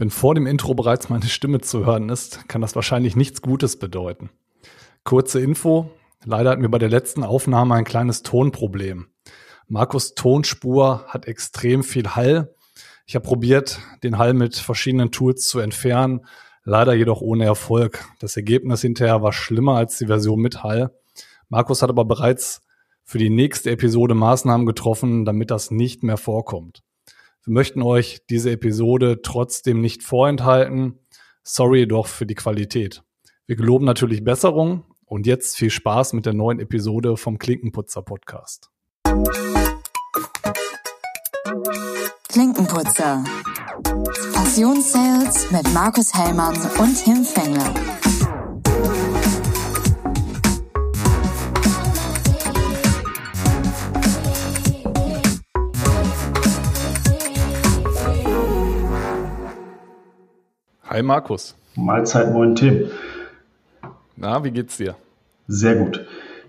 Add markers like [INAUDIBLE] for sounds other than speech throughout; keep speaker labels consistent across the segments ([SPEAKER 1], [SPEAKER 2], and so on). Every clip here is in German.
[SPEAKER 1] Wenn vor dem Intro bereits meine Stimme zu hören ist, kann das wahrscheinlich nichts Gutes bedeuten. Kurze Info. Leider hatten wir bei der letzten Aufnahme ein kleines Tonproblem. Markus Tonspur hat extrem viel Hall. Ich habe probiert, den Hall mit verschiedenen Tools zu entfernen, leider jedoch ohne Erfolg. Das Ergebnis hinterher war schlimmer als die Version mit Hall. Markus hat aber bereits für die nächste Episode Maßnahmen getroffen, damit das nicht mehr vorkommt. Wir möchten euch diese Episode trotzdem nicht vorenthalten. Sorry doch für die Qualität. Wir geloben natürlich Besserung und jetzt viel Spaß mit der neuen Episode vom Klinkenputzer Podcast.
[SPEAKER 2] Klinkenputzer. Passionssales mit Markus Hellmann und Tim Fengler.
[SPEAKER 1] Hi Markus.
[SPEAKER 3] Mahlzeit, moin Tim.
[SPEAKER 1] Na, wie geht's dir?
[SPEAKER 3] Sehr gut.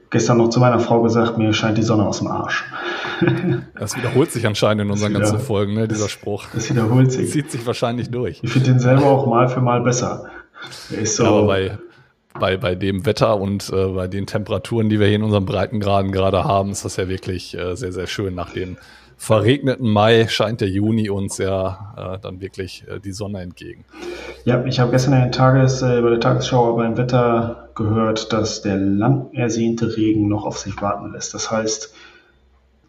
[SPEAKER 3] Gestern noch zu meiner Frau gesagt, mir scheint die Sonne aus dem Arsch. [LAUGHS]
[SPEAKER 1] Das wiederholt sich anscheinend in unseren ganzen Folgen, ne, dieser Spruch.
[SPEAKER 3] Das wiederholt sich.
[SPEAKER 1] Zieht sich wahrscheinlich durch.
[SPEAKER 3] Ich finde den selber auch mal für mal besser.
[SPEAKER 1] So. Ja, aber bei, bei, bei dem Wetter und äh, bei den Temperaturen, die wir hier in unseren Breitengraden gerade haben, ist das ja wirklich äh, sehr, sehr schön nach den verregneten Mai scheint der Juni uns ja äh, dann wirklich äh, die Sonne entgegen.
[SPEAKER 3] Ja, ich habe gestern in Tages, äh, bei der Tagesschau beim Wetter gehört, dass der lang ersehnte Regen noch auf sich warten lässt. Das heißt,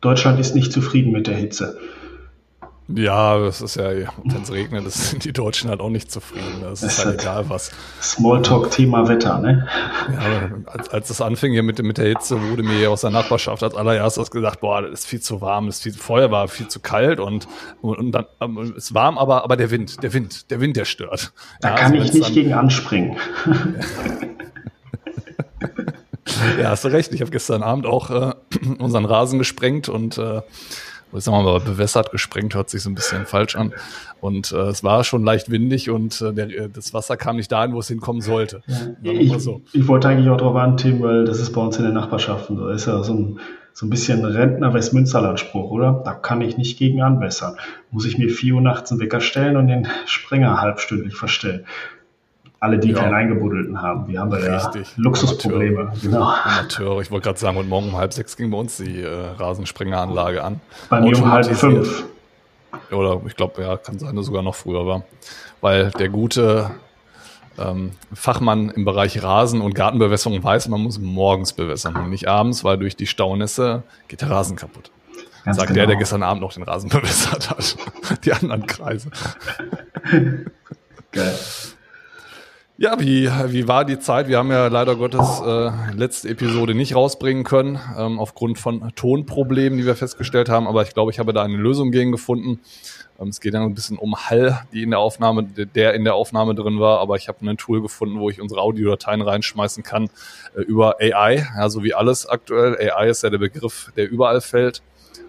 [SPEAKER 3] Deutschland ist nicht zufrieden mit der Hitze.
[SPEAKER 1] Ja, das ist ja, wenn es regnet, sind [LAUGHS] die Deutschen halt auch nicht zufrieden. Das, das ist halt, halt egal was.
[SPEAKER 3] Smalltalk-Thema Wetter, ne?
[SPEAKER 1] Ja, als, als es anfing hier mit, mit der Hitze, wurde mir aus der Nachbarschaft als allererstes gesagt, boah, das ist viel zu warm, das ist viel, vorher war viel zu kalt und, und, und dann ähm, ist warm, aber, aber der Wind, der Wind, der Wind, der stört.
[SPEAKER 3] Da ja, kann also ich nicht dann, gegen anspringen. [LAUGHS]
[SPEAKER 1] ja, hast du recht. Ich habe gestern Abend auch äh, unseren Rasen gesprengt und äh, ich sag mal, bewässert, gesprengt, hört sich so ein bisschen falsch an. Und äh, es war schon leicht windig und äh, der, äh, das Wasser kam nicht dahin, wo es hinkommen sollte.
[SPEAKER 3] Ja, ich, so. ich, wollte eigentlich auch darauf antippen, weil das ist bei uns in den Nachbarschaften so. Das ist ja so ein, so ein bisschen Rentner-Westmünsterland-Spruch, oder? Da kann ich nicht gegen anbessern. Muss ich mir vier Uhr nachts einen Wecker stellen und den Sprenger halbstündlich verstellen alle, die ja. keinen eingebuddelten haben. Wir haben da ja Luxusprobleme.
[SPEAKER 1] Amateur. Genau. Amateur. Ich wollte gerade sagen, und morgen um halb sechs ging bei uns die äh, Rasensprengeranlage an.
[SPEAKER 3] Bei mir um halb fünf.
[SPEAKER 1] Oder ich glaube, ja, kann sein, dass sogar noch früher war. Weil der gute ähm, Fachmann im Bereich Rasen und Gartenbewässerung weiß, man muss morgens bewässern und nicht abends, weil durch die Staunässe geht der Rasen kaputt. Ganz Sagt genau. der, der gestern Abend noch den Rasen [LAUGHS] bewässert hat. die anderen Kreise. [LAUGHS] Geil. Ja, wie, wie war die Zeit? Wir haben ja leider Gottes äh, letzte Episode nicht rausbringen können, ähm, aufgrund von Tonproblemen, die wir festgestellt haben. Aber ich glaube, ich habe da eine Lösung gegen gefunden. Ähm, es geht dann ein bisschen um Hall, die in der Aufnahme, der in der Aufnahme drin war. Aber ich habe ein Tool gefunden, wo ich unsere Audiodateien reinschmeißen kann äh, über AI. Ja, so wie alles aktuell. AI ist ja der Begriff, der überall fällt.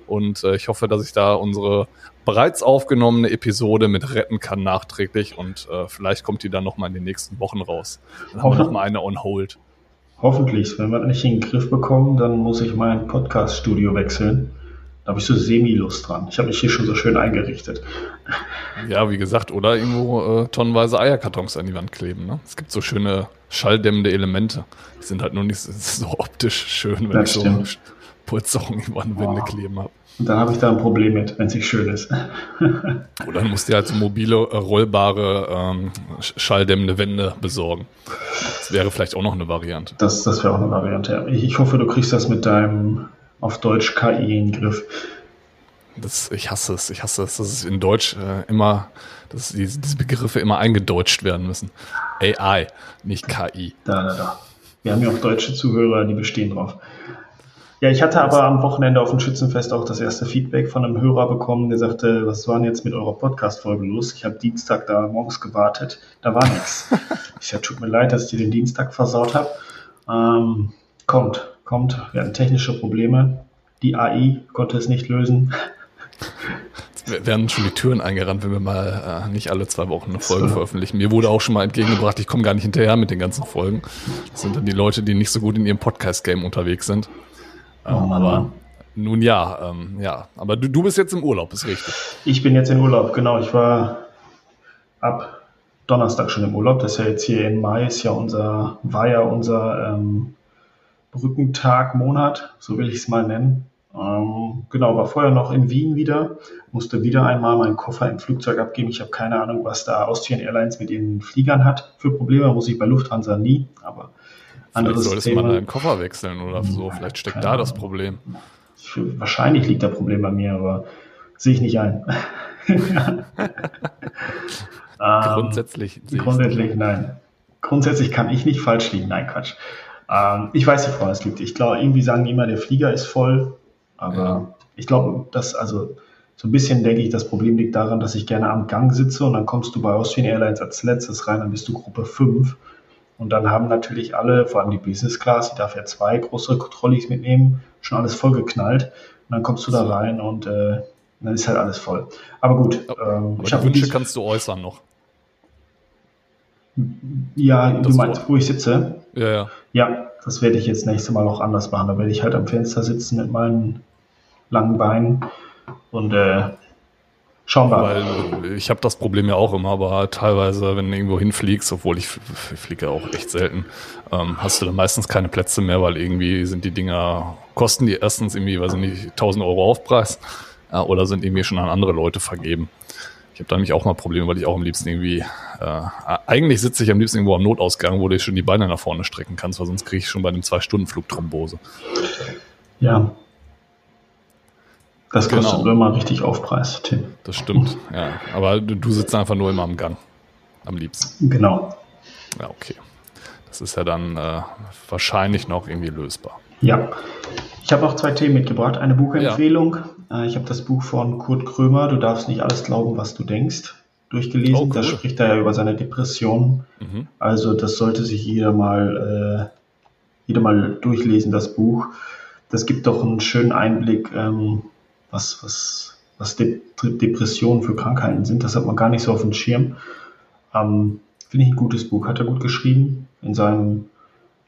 [SPEAKER 1] Und äh, ich hoffe, dass ich da unsere bereits aufgenommene Episode mit retten kann nachträglich und äh, vielleicht kommt die dann nochmal in den nächsten Wochen raus. Dann haben wir nochmal eine on hold.
[SPEAKER 3] Hoffentlich. Wenn wir das nicht in den Griff bekommen, dann muss ich mein Podcast-Studio wechseln. Da habe ich so semi-Lust dran. Ich habe mich hier schon so schön eingerichtet.
[SPEAKER 1] Ja, wie gesagt, oder irgendwo äh, tonnenweise Eierkartons an die Wand kleben. Ne? Es gibt so schöne schalldämmende Elemente. Die sind halt nur nicht so [LAUGHS] optisch schön, wenn das ich so über an Wände oh. kleben habe.
[SPEAKER 3] Und dann habe ich da ein Problem mit, wenn es nicht schön ist.
[SPEAKER 1] Oder dann musst du halt so mobile, äh, rollbare, ähm, schalldämmende Wände besorgen. Das wäre vielleicht auch noch eine Variante.
[SPEAKER 3] Das, das wäre auch eine Variante, ja. Ich, ich hoffe, du kriegst das mit deinem auf Deutsch KI in den Griff.
[SPEAKER 1] Das, ich hasse es, ich hasse es, dass es in Deutsch äh, immer, dass diese, diese Begriffe immer eingedeutscht werden müssen. AI, nicht KI.
[SPEAKER 3] Da, da, da. Wir haben ja auch deutsche Zuhörer, die bestehen drauf. Ja, ich hatte aber am Wochenende auf dem Schützenfest auch das erste Feedback von einem Hörer bekommen, der sagte, was war denn jetzt mit eurer Podcast-Folge los? Ich habe Dienstag da morgens gewartet, da war nichts. [LAUGHS] Ich sage, tut mir leid, dass ich dir den Dienstag versaut habe. Ähm, kommt, kommt, wir hatten technische Probleme. Die AI konnte es nicht lösen. [LAUGHS]
[SPEAKER 1] Jetzt werden schon die Türen eingerannt, wenn wir mal äh, nicht alle zwei Wochen eine Folge so. veröffentlichen. Mir wurde auch schon mal entgegengebracht, ich komme gar nicht hinterher mit den ganzen Folgen. Das sind dann die Leute, die nicht so gut in ihrem Podcast-Game unterwegs sind. Ähm, oh aber nun ja, ähm, ja. Aber du, du bist jetzt im Urlaub, ist richtig.
[SPEAKER 3] Ich bin jetzt im Urlaub, genau. Ich war ab Donnerstag schon im Urlaub. Das ist ja jetzt hier im Mai, ist ja unser, war ja unser ähm, Brückentag, Monat, so will ich es mal nennen. Ähm, genau, war vorher noch in Wien wieder, musste wieder einmal meinen Koffer im Flugzeug abgeben. Ich habe keine Ahnung, was da Austrian Airlines mit den Fliegern hat für Probleme. Muss ich bei Lufthansa nie, aber
[SPEAKER 1] Vielleicht solltest du mal deinen Koffer wechseln oder so. Vielleicht steckt da das Problem.
[SPEAKER 3] Wahrscheinlich liegt das Problem bei mir, aber sehe ich nicht ein.
[SPEAKER 1] grundsätzlich. [LAUGHS]
[SPEAKER 3] Ähm, grundsätzlich, nein. Grundsätzlich kann ich nicht falsch liegen. Nein, Quatsch. Ähm, ich weiß nicht, woran es liegt. Ich glaube, irgendwie sagen die immer, der Flieger ist voll. Aber ja. ich glaube, dass, also, so ein bisschen denke ich, das Problem liegt daran, dass ich gerne am Gang sitze und dann kommst du bei Austrian Airlines als letztes rein, dann bist du Gruppe 5. Und dann haben natürlich alle, vor allem die Business Class, die darf ja zwei größere Trolleys mitnehmen, schon alles vollgeknallt. Und dann kommst du da rein und äh, dann ist halt alles voll. Aber gut.
[SPEAKER 1] Ähm, Aber die Wünsche kannst du äußern noch.
[SPEAKER 3] Ja, das du meinst, wo ich sitze?
[SPEAKER 1] Ja, ja.
[SPEAKER 3] Ja, das werde ich jetzt nächstes Mal auch anders machen. Da werde ich halt am Fenster sitzen mit meinen langen Beinen und äh, schauen wir mal.
[SPEAKER 1] Weil ich habe das Problem ja auch immer, aber teilweise, wenn du irgendwo hinfliegst, obwohl ich fliege auch echt selten, ähm, hast du dann meistens keine Plätze mehr, weil irgendwie sind die Dinger, kosten die erstens irgendwie, weiß ich nicht, 1000 Euro Aufpreis ja, oder sind irgendwie schon an andere Leute vergeben. Ich habe da nämlich auch mal Probleme, weil ich auch am liebsten irgendwie, äh, eigentlich sitze ich am liebsten irgendwo am Notausgang, wo du schon die Beine nach vorne strecken kannst, weil sonst kriege ich schon bei einem Zwei-Stunden-Flug Thrombose.
[SPEAKER 3] Ja. Das kostet genau. immer richtig Aufpreis, Tim.
[SPEAKER 1] Das stimmt, ja. Aber du, du sitzt einfach nur immer am Gang. Am liebsten.
[SPEAKER 3] Genau.
[SPEAKER 1] Ja, okay. Das ist ja dann äh, wahrscheinlich noch irgendwie lösbar.
[SPEAKER 3] Ja. Ich habe auch zwei Themen mitgebracht. Eine Buchempfehlung. Ja. Äh, ich habe das Buch von Kurt Krömer, Du darfst nicht alles glauben, was du denkst, durchgelesen. Oh, cool. Da spricht er ja über seine Depression. Mhm. Also das sollte sich jeder mal, äh, jeder mal durchlesen, das Buch. Das gibt doch einen schönen Einblick, ähm, was, was, was De Depressionen für Krankheiten sind. Das hat man gar nicht so auf dem Schirm. Ähm, Finde ich ein gutes Buch. Hat er gut geschrieben in seinem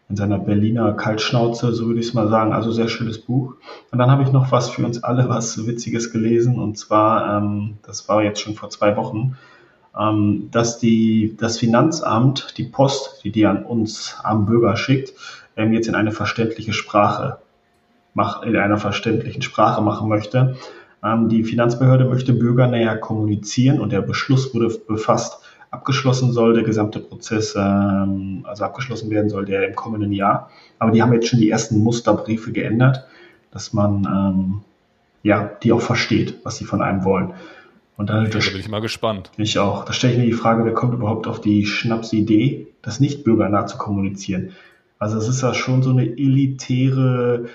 [SPEAKER 3] in seiner Berliner Kaltschnauze, so würde ich es mal sagen. Also sehr schönes Buch. Und dann habe ich noch was für uns alle, was Witziges gelesen. Und zwar, ähm, das war jetzt schon vor zwei Wochen, ähm, dass die, das Finanzamt die Post, die die an uns, am Bürger schickt, ähm, jetzt in eine verständliche Sprache, in einer verständlichen Sprache machen möchte. Ähm, die Finanzbehörde möchte Bürger näher kommunizieren und der Beschluss wurde befasst abgeschlossen soll, der gesamte Prozess, ähm, also abgeschlossen werden soll, der im kommenden Jahr. Aber die haben jetzt schon die ersten Musterbriefe geändert, dass man ähm, ja die auch versteht, was sie von einem wollen.
[SPEAKER 1] Und dann, da bin ich mal gespannt.
[SPEAKER 3] Ich auch. Da stelle ich mir die Frage, wer kommt überhaupt auf die Schnapsidee, das nicht bürgernah zu kommunizieren? Also es ist ja schon so eine elitäre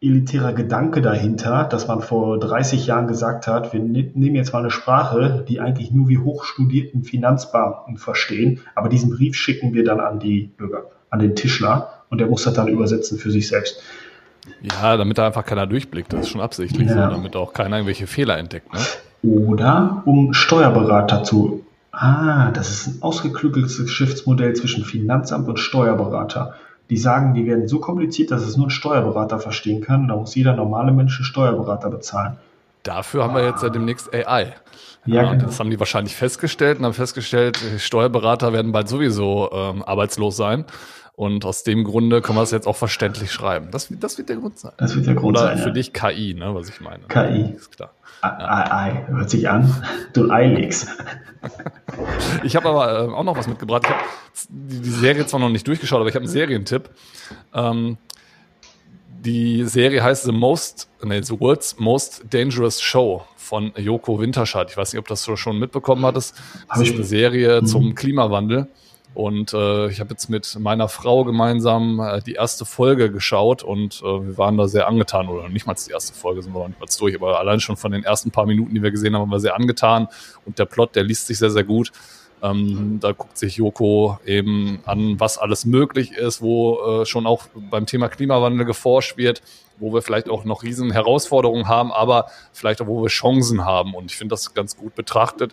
[SPEAKER 3] elitärer Gedanke dahinter, dass man vor 30 Jahren gesagt hat, wir ne-, nehmen jetzt mal eine Sprache, die eigentlich nur wie hochstudierten Finanzbeamten verstehen, aber diesen Brief schicken wir dann an die Bürger, an den Tischler und der muss das dann übersetzen für sich selbst.
[SPEAKER 1] Ja, damit da einfach keiner durchblickt, das ist schon absichtlich ja. so, damit auch keiner irgendwelche Fehler entdeckt. Ne?
[SPEAKER 3] Oder um Steuerberater zu. Ah, das ist ein ausgeklügeltes Geschäftsmodell zwischen Finanzamt und Steuerberater die sagen, die werden so kompliziert, dass es nur ein Steuerberater verstehen kann. Da muss jeder normale Mensch einen Steuerberater bezahlen.
[SPEAKER 1] Dafür haben wir jetzt ja demnächst AI.
[SPEAKER 3] Ja, ja genau.
[SPEAKER 1] Das haben die wahrscheinlich festgestellt und haben festgestellt, Steuerberater werden bald sowieso ähm, arbeitslos sein. Und aus dem Grunde können wir es jetzt auch verständlich schreiben. Das, das wird der Grund sein.
[SPEAKER 3] Das wird der Grund
[SPEAKER 1] Oder
[SPEAKER 3] sein.
[SPEAKER 1] Oder für ja. dich KI, ne, was ich meine.
[SPEAKER 3] KI. Ist klar. Ei, hört sich an. Du Eilex.
[SPEAKER 1] ich habe aber äh, auch noch was mitgebracht. Ich habe die, die, Serie zwar noch nicht durchgeschaut, aber ich habe einen Serientipp. Ähm, die Serie heißt The Most, nee, The World's Most Dangerous Show von Joko Winterscheid. Ich weiß nicht, ob das du schon mitbekommen hattest. Das ist eine Serie mhm. zum Klimawandel. Und äh, ich habe jetzt mit meiner Frau gemeinsam äh, die erste Folge geschaut und äh, wir waren da sehr angetan, oder nicht mal die erste Folge, sind wir noch nicht mal durch, aber allein schon von den ersten paar Minuten, die wir gesehen haben, waren wir sehr angetan. Und der Plot, der liest sich sehr, sehr gut. Ähm, da guckt sich Joko eben an, was alles möglich ist, wo äh, schon auch beim Thema Klimawandel geforscht wird, wo wir vielleicht auch noch riesen Herausforderungen haben, aber vielleicht auch, wo wir Chancen haben. Und ich finde das ganz gut betrachtet.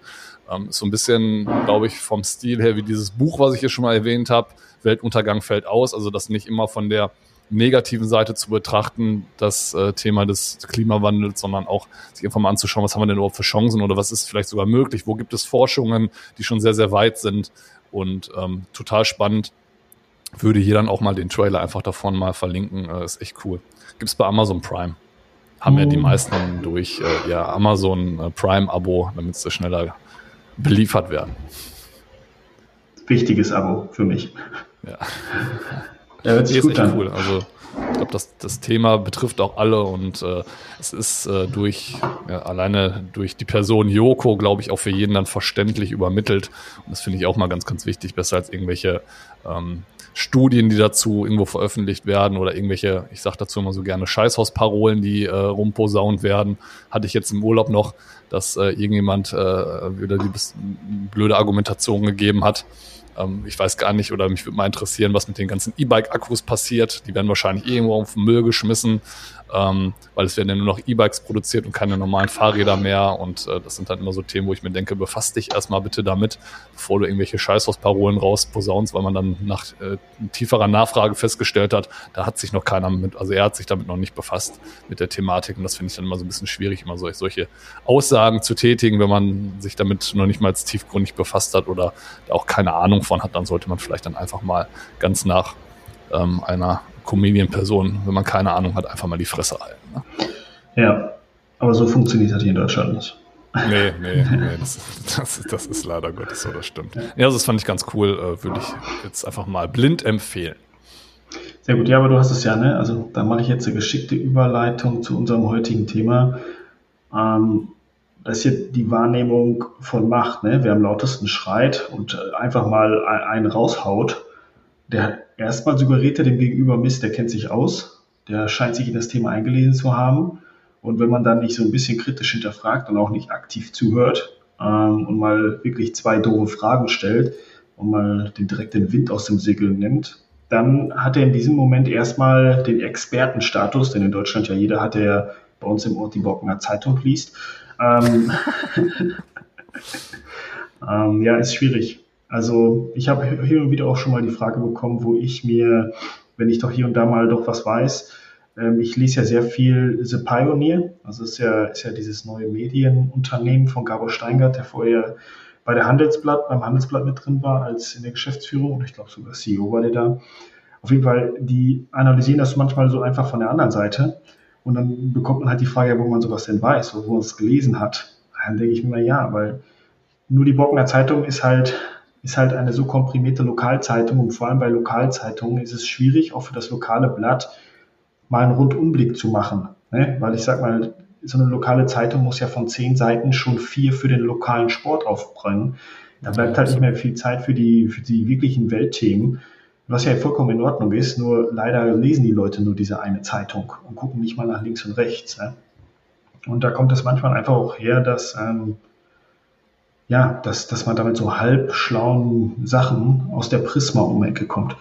[SPEAKER 1] Ähm, so ein bisschen, glaube ich, vom Stil her wie dieses Buch, was ich hier schon mal erwähnt habe, Weltuntergang fällt aus. Also, dass nicht immer von der negativen Seite zu betrachten, das äh, Thema des Klimawandels, sondern auch sich einfach mal anzuschauen, was haben wir denn überhaupt für Chancen oder was ist vielleicht sogar möglich, wo gibt es Forschungen, die schon sehr, sehr weit sind und ähm, total spannend. Würde hier dann auch mal den Trailer einfach davon mal verlinken, äh, ist echt cool. Gibt's bei Amazon Prime. Haben oh. ja die oh. meisten durch äh, ihr Amazon äh, Prime-Abo, damit sie schneller beliefert werden.
[SPEAKER 3] Wichtiges Abo für mich.
[SPEAKER 1] Ja. [LAUGHS] Ja, hört sich gut an. cool. Also ich glaube, das, das Thema betrifft auch alle und äh, es ist äh, durch ja, alleine durch die Person Joko, glaube ich, auch für jeden dann verständlich übermittelt. Und das finde ich auch mal ganz, ganz wichtig, besser als irgendwelche ähm, Studien, die dazu irgendwo veröffentlicht werden oder irgendwelche, ich sage dazu immer so gerne, Scheißhausparolen, die äh, rumposaunt werden. Hatte ich jetzt im Urlaub noch, dass äh, irgendjemand äh, wieder die blöde Argumentation gegeben hat ähm, ich weiß gar nicht oder mich würde mal interessieren, was mit den ganzen E-Bike-Akkus passiert. Die werden wahrscheinlich irgendwo auf den Müll geschmissen ähm, weil es werden ja nur noch E-Bikes produziert und keine normalen Fahrräder mehr. Und äh, das sind dann immer so Themen, wo ich mir denke, befass dich erstmal bitte damit, bevor du irgendwelche Scheißhausparolen rausposaunst, weil man dann nach äh, tieferer Nachfrage festgestellt hat, da hat sich noch keiner mit, also er hat sich damit noch nicht befasst mit der Thematik. Und das finde ich dann immer so ein bisschen schwierig, immer solche, solche Aussagen zu tätigen, wenn man sich damit noch nicht mal tiefgründig befasst hat oder auch keine Ahnung von hat, dann sollte man vielleicht dann einfach mal ganz nach ähm, einer Comedian-Person, wenn man keine Ahnung hat, einfach mal die Fresse halten. Ne?
[SPEAKER 3] Ja, aber so funktioniert das hier in Deutschland nicht.
[SPEAKER 1] Nee, [LAUGHS] nee, nee, das, das, das ist leider Gottes so, das stimmt. Ja, also das fand ich ganz cool, äh, würde ich jetzt einfach mal blind empfehlen.
[SPEAKER 3] Sehr gut, ja, aber du hast es ja, ne? Also da mache ich jetzt eine geschickte Überleitung zu unserem heutigen Thema. Ähm, das ist hier die Wahrnehmung von Macht, ne? Wer am lautesten schreit und äh, einfach mal einen raushaut, der erstmal suggeriert er dem Gegenüber Mist, der kennt sich aus, der scheint sich in das Thema eingelesen zu haben. Und wenn man dann nicht so ein bisschen kritisch hinterfragt und auch nicht aktiv zuhört ähm, und mal wirklich zwei doofe Fragen stellt und mal den, direkt den Wind aus dem Segel nimmt, dann hat er in diesem Moment erstmal den Expertenstatus, den in Deutschland ja jeder hat, der bei uns im Ort die Bockener Zeitung liest. Ähm, [LAUGHS] ähm, ja, ist schwierig. Also ich habe hier und wieder auch schon mal die Frage bekommen, wo ich mir, wenn ich doch hier und da mal doch was weiß, ähm, ich lese ja sehr viel The Pioneer, also ist ja, ist ja dieses neue Medienunternehmen von Gabor Steingart, der vorher bei der Handelsblatt, beim Handelsblatt mit drin war, als in der Geschäftsführung und ich glaube sogar CEO war der da. Auf jeden Fall, die analysieren das manchmal so einfach von der anderen Seite und dann bekommt man halt die Frage, wo man sowas denn weiß, wo man es gelesen hat. Dann denke ich mir mal, ja, weil nur die Bockener Zeitung ist halt ist halt eine so komprimierte Lokalzeitung und vor allem bei Lokalzeitungen ist es schwierig, auch für das lokale Blatt mal einen Rundumblick zu machen. Ne? Weil ich sag mal, so eine lokale Zeitung muss ja von zehn Seiten schon vier für den lokalen Sport aufbringen. Da bleibt halt nicht mehr viel Zeit für die, für die wirklichen Weltthemen, was ja vollkommen in Ordnung ist, nur leider lesen die Leute nur diese eine Zeitung und gucken nicht mal nach links und rechts. Ne? Und da kommt es manchmal einfach auch her, dass ähm, ja, dass, dass man damit so halbschlauen Sachen aus der Prisma-Um-Ecke kommt.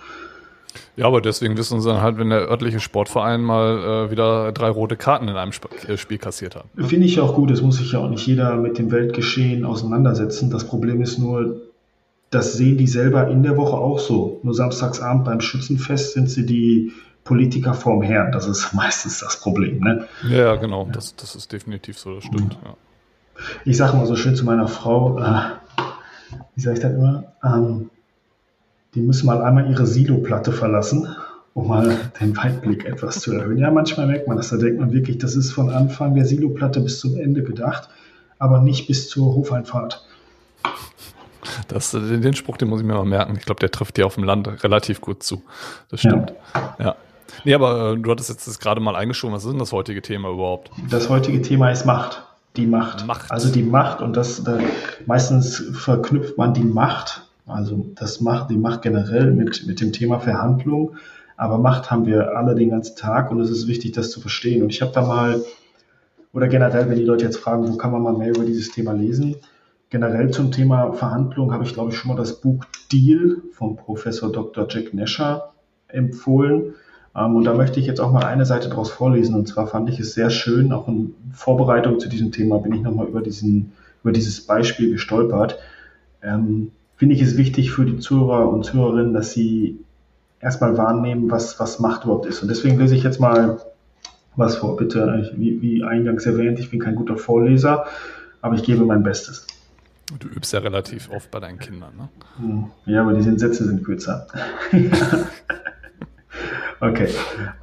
[SPEAKER 1] Ja, aber deswegen wissen sie dann halt, wenn der örtliche Sportverein mal äh, wieder drei rote Karten in einem Sp äh, Spiel kassiert hat.
[SPEAKER 3] Finde ich auch gut. Es muss sich ja auch nicht jeder mit dem Weltgeschehen auseinandersetzen. Das Problem ist nur, das sehen die selber in der Woche auch so. Nur samstagsabend beim Schützenfest sind sie die Politiker vorm Herrn. Das ist [LAUGHS] meistens das Problem. Ne?
[SPEAKER 1] Ja, genau. Das, das ist definitiv so. Das stimmt. Ja.
[SPEAKER 3] Ich sage mal so schön zu meiner Frau, äh, wie sage ich das immer? Ähm, die müssen mal einmal ihre Silo-Platte verlassen, um mal den Weitblick etwas zu erhöhen. Ja, manchmal merkt man das, da denkt man wirklich, das ist von Anfang der Silo-Platte bis zum Ende gedacht, aber nicht bis zur Hofeinfahrt.
[SPEAKER 1] Das, den Spruch, den muss ich mir mal merken. Ich glaube, der trifft dir auf dem Land relativ gut zu. Das stimmt. Ja. ja. Nee, aber äh, du hattest jetzt gerade mal eingeschoben. Was ist denn das heutige Thema überhaupt?
[SPEAKER 3] Das heutige Thema ist Macht die Macht. Macht. Also die Macht und das da, meistens verknüpft man die Macht, also das Macht, die Macht generell mit, mit dem Thema Verhandlung. Aber Macht haben wir alle den ganzen Tag und es ist wichtig, das zu verstehen. Und ich habe da mal, oder generell, wenn die Leute jetzt fragen, wo kann man mal mehr über dieses Thema lesen? Generell zum Thema Verhandlung habe ich, glaube ich, schon mal das Buch Deal vom Professor Dr. Jack Nasher empfohlen. Ähm, und da möchte ich jetzt auch mal eine Seite daraus vorlesen. Und zwar fand ich es sehr schön, auch in Vorbereitung zu diesem Thema bin ich nochmal über, diesen, über dieses Beispiel gestolpert. Ähm, finde ich es wichtig für die Zuhörer und Zuhörerinnen, dass sie erstmal wahrnehmen, was, was Macht überhaupt ist. Und deswegen lese ich jetzt mal was vor. Bitte, wie, wie eingangs erwähnt, ich bin kein guter Vorleser, aber ich gebe mein Bestes.
[SPEAKER 1] Du übst ja relativ oft bei deinen Kindern, ne?
[SPEAKER 3] Ja, aber die Sätze sind kürzer. [LAUGHS] okay.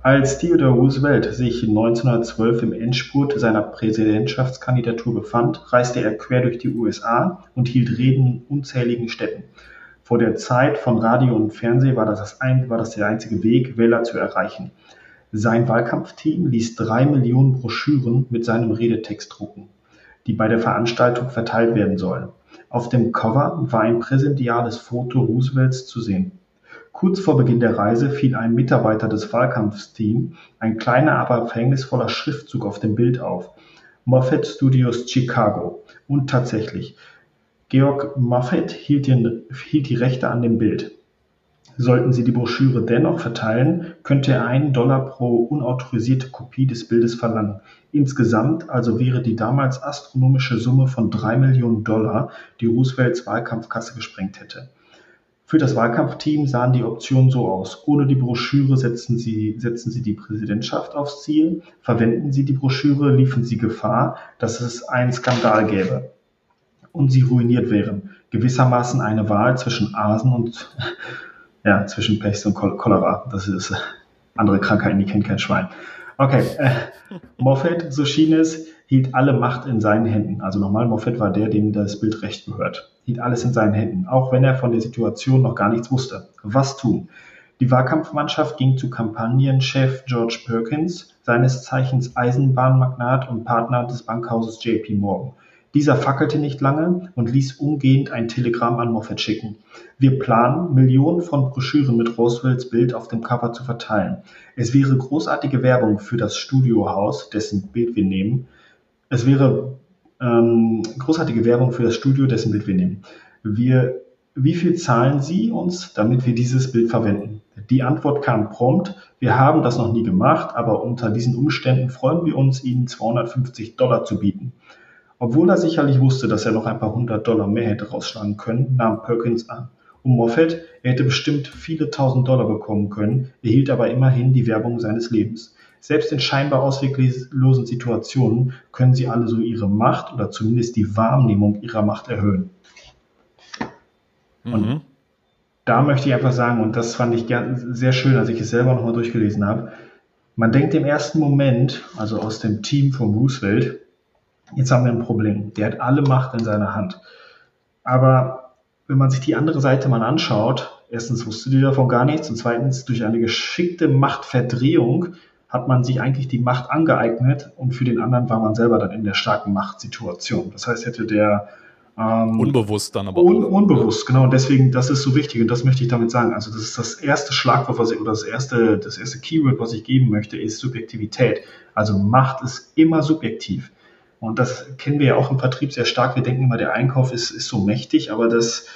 [SPEAKER 3] Als Theodore Roosevelt sich 1912 im Endspurt seiner Präsidentschaftskandidatur befand, reiste er quer durch die USA und hielt Reden in unzähligen Städten. Vor der Zeit von Radio und Fernsehen war das, das ein, war das der einzige Weg, Wähler zu erreichen. Sein Wahlkampfteam ließ drei Millionen Broschüren mit seinem Redetext drucken, die bei der Veranstaltung verteilt werden sollen. Auf dem Cover war ein präsidiales Foto Roosevelts zu sehen. Kurz vor Beginn der Reise fiel einem Mitarbeiter des Wahlkampfteams ein kleiner, aber verhängnisvoller Schriftzug auf dem Bild auf. Moffat Studios Chicago. Und tatsächlich, Georg den, hielt die Rechte an dem Bild. Sollten Sie die Broschüre dennoch verteilen, könnte er einen Dollar pro unautorisierte Kopie des Bildes verlangen. Insgesamt also wäre die damals astronomische Summe von drei Millionen Dollar, die Roosevelts Wahlkampfkasse gesprengt hätte. Für das Wahlkampfteam sahen die Optionen so aus. Ohne die Broschüre setzen Sie, setzen Sie die Präsidentschaft aufs Ziel. Verwenden Sie die Broschüre, liefen Sie Gefahr, dass es einen Skandal gäbe und sie ruiniert wären. Gewissermaßen eine Wahl zwischen Asen und, [LAUGHS] ja, zwischen Pest und Cholera. Das ist andere Krankheiten, die kennt kein Schwein. Okay, äh, [LAUGHS] Moffat, so schien es, hielt alle Macht in seinen Händen. Also nochmal, Moffat war der, dem das Bild recht gehört. Hielt alles in seinen Händen, auch wenn er von der Situation noch gar nichts wusste. Was tun? Die Wahlkampfmannschaft ging zu Kampagnenchef George Perkins, seines Zeichens Eisenbahnmagnat und Partner des Bankhauses JP Morgan. Dieser fackelte nicht lange und ließ umgehend ein Telegramm an Moffat schicken: „Wir planen, Millionen von Broschüren mit Roosevelts Bild auf dem Cover zu verteilen. Es wäre großartige Werbung für das Studiohaus, dessen Bild wir nehmen. Es wäre ähm, großartige Werbung für das Studio, dessen Bild wir nehmen. Wir, wie viel zahlen Sie uns, damit wir dieses Bild verwenden? Die Antwort kam prompt, wir haben das noch nie gemacht, aber unter diesen Umständen freuen wir uns, Ihnen 250 Dollar zu bieten. Obwohl er sicherlich wusste, dass er noch ein paar hundert Dollar mehr hätte rausschlagen können, nahm Perkins an. Und Moffat, er hätte bestimmt viele tausend Dollar bekommen können, erhielt aber immerhin die Werbung seines Lebens. Selbst in scheinbar ausweglosen Situationen können sie alle so ihre Macht oder zumindest die Wahrnehmung ihrer Macht erhöhen. Und mhm. da möchte ich einfach sagen, und das fand ich sehr schön, als ich es selber nochmal durchgelesen habe, man denkt im ersten Moment, also aus dem Team von Roosevelt, Jetzt haben wir ein Problem. Der hat alle Macht in seiner Hand. Aber wenn man sich die andere Seite mal anschaut, erstens wusste die davon gar nichts und zweitens durch eine geschickte Machtverdrehung hat man sich eigentlich die Macht angeeignet und für den anderen war man selber dann in der starken Machtsituation. Das heißt, hätte der
[SPEAKER 1] ähm, unbewusst dann aber
[SPEAKER 3] un, unbewusst genau und deswegen das ist so wichtig und das möchte ich damit sagen. Also das ist das erste Schlagwort, was ich oder das erste das erste Keyword, was ich geben möchte, ist Subjektivität. Also Macht ist immer subjektiv. Und das kennen wir ja auch im Vertrieb sehr stark. Wir denken immer, der Einkauf ist, ist so mächtig, aber das,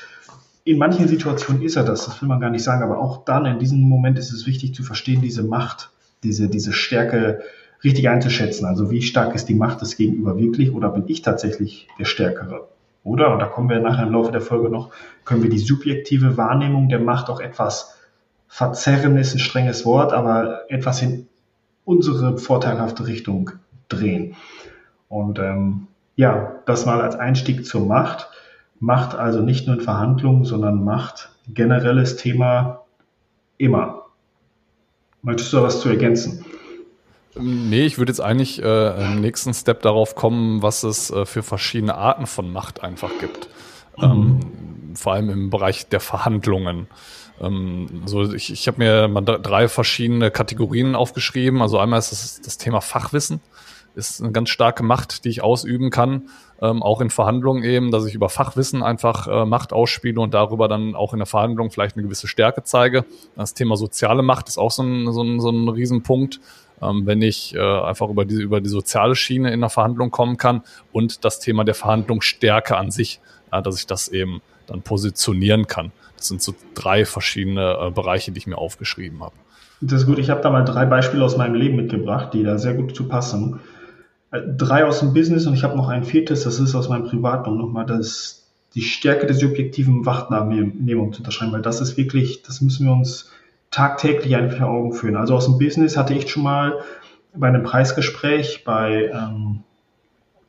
[SPEAKER 3] in manchen Situationen ist er das, das will man gar nicht sagen, aber auch dann in diesem Moment ist es wichtig zu verstehen, diese Macht, diese, diese Stärke richtig einzuschätzen. Also wie stark ist die Macht des Gegenüber wirklich oder bin ich tatsächlich der Stärkere? Oder, und da kommen wir nachher im Laufe der Folge noch, können wir die subjektive Wahrnehmung der Macht auch etwas verzerren, ist ein strenges Wort, aber etwas in unsere vorteilhafte Richtung drehen. Und ähm, ja, das mal als Einstieg zur Macht. Macht also nicht nur in Verhandlungen, sondern Macht generelles Thema immer. Möchtest du da was zu ergänzen?
[SPEAKER 1] Nee, ich würde jetzt eigentlich äh, im nächsten Step darauf kommen, was es äh, für verschiedene Arten von Macht einfach gibt. Mhm. Ähm, vor allem im Bereich der Verhandlungen. Ähm, so, ich ich habe mir mal drei verschiedene Kategorien aufgeschrieben. Also einmal ist das, das Thema Fachwissen ist eine ganz starke Macht, die ich ausüben kann, ähm, auch in Verhandlungen eben, dass ich über Fachwissen einfach äh, Macht ausspiele und darüber dann auch in der Verhandlung vielleicht eine gewisse Stärke zeige. Das Thema soziale Macht ist auch so ein, so ein, so ein Riesenpunkt. Ähm, wenn ich äh, einfach über die, über die soziale Schiene in der Verhandlung kommen kann und das Thema der Verhandlungsstärke an sich, ja, dass ich das eben dann positionieren kann. Das sind so drei verschiedene äh, Bereiche, die ich mir aufgeschrieben habe.
[SPEAKER 3] Das ist gut. Ich habe da mal drei Beispiele aus meinem Leben mitgebracht, die da sehr gut zu passen. Äh, drei aus dem Business und ich habe noch ein viertes, das ist aus meinem Privatleben nochmal, das die Stärke der subjektiven Wahrnehmung zu unterschreiben, weil das ist wirklich, das müssen wir uns tagtäglich eigentlich vor Augen führen. Also aus dem Business hatte ich schon mal bei einem Preisgespräch bei ähm,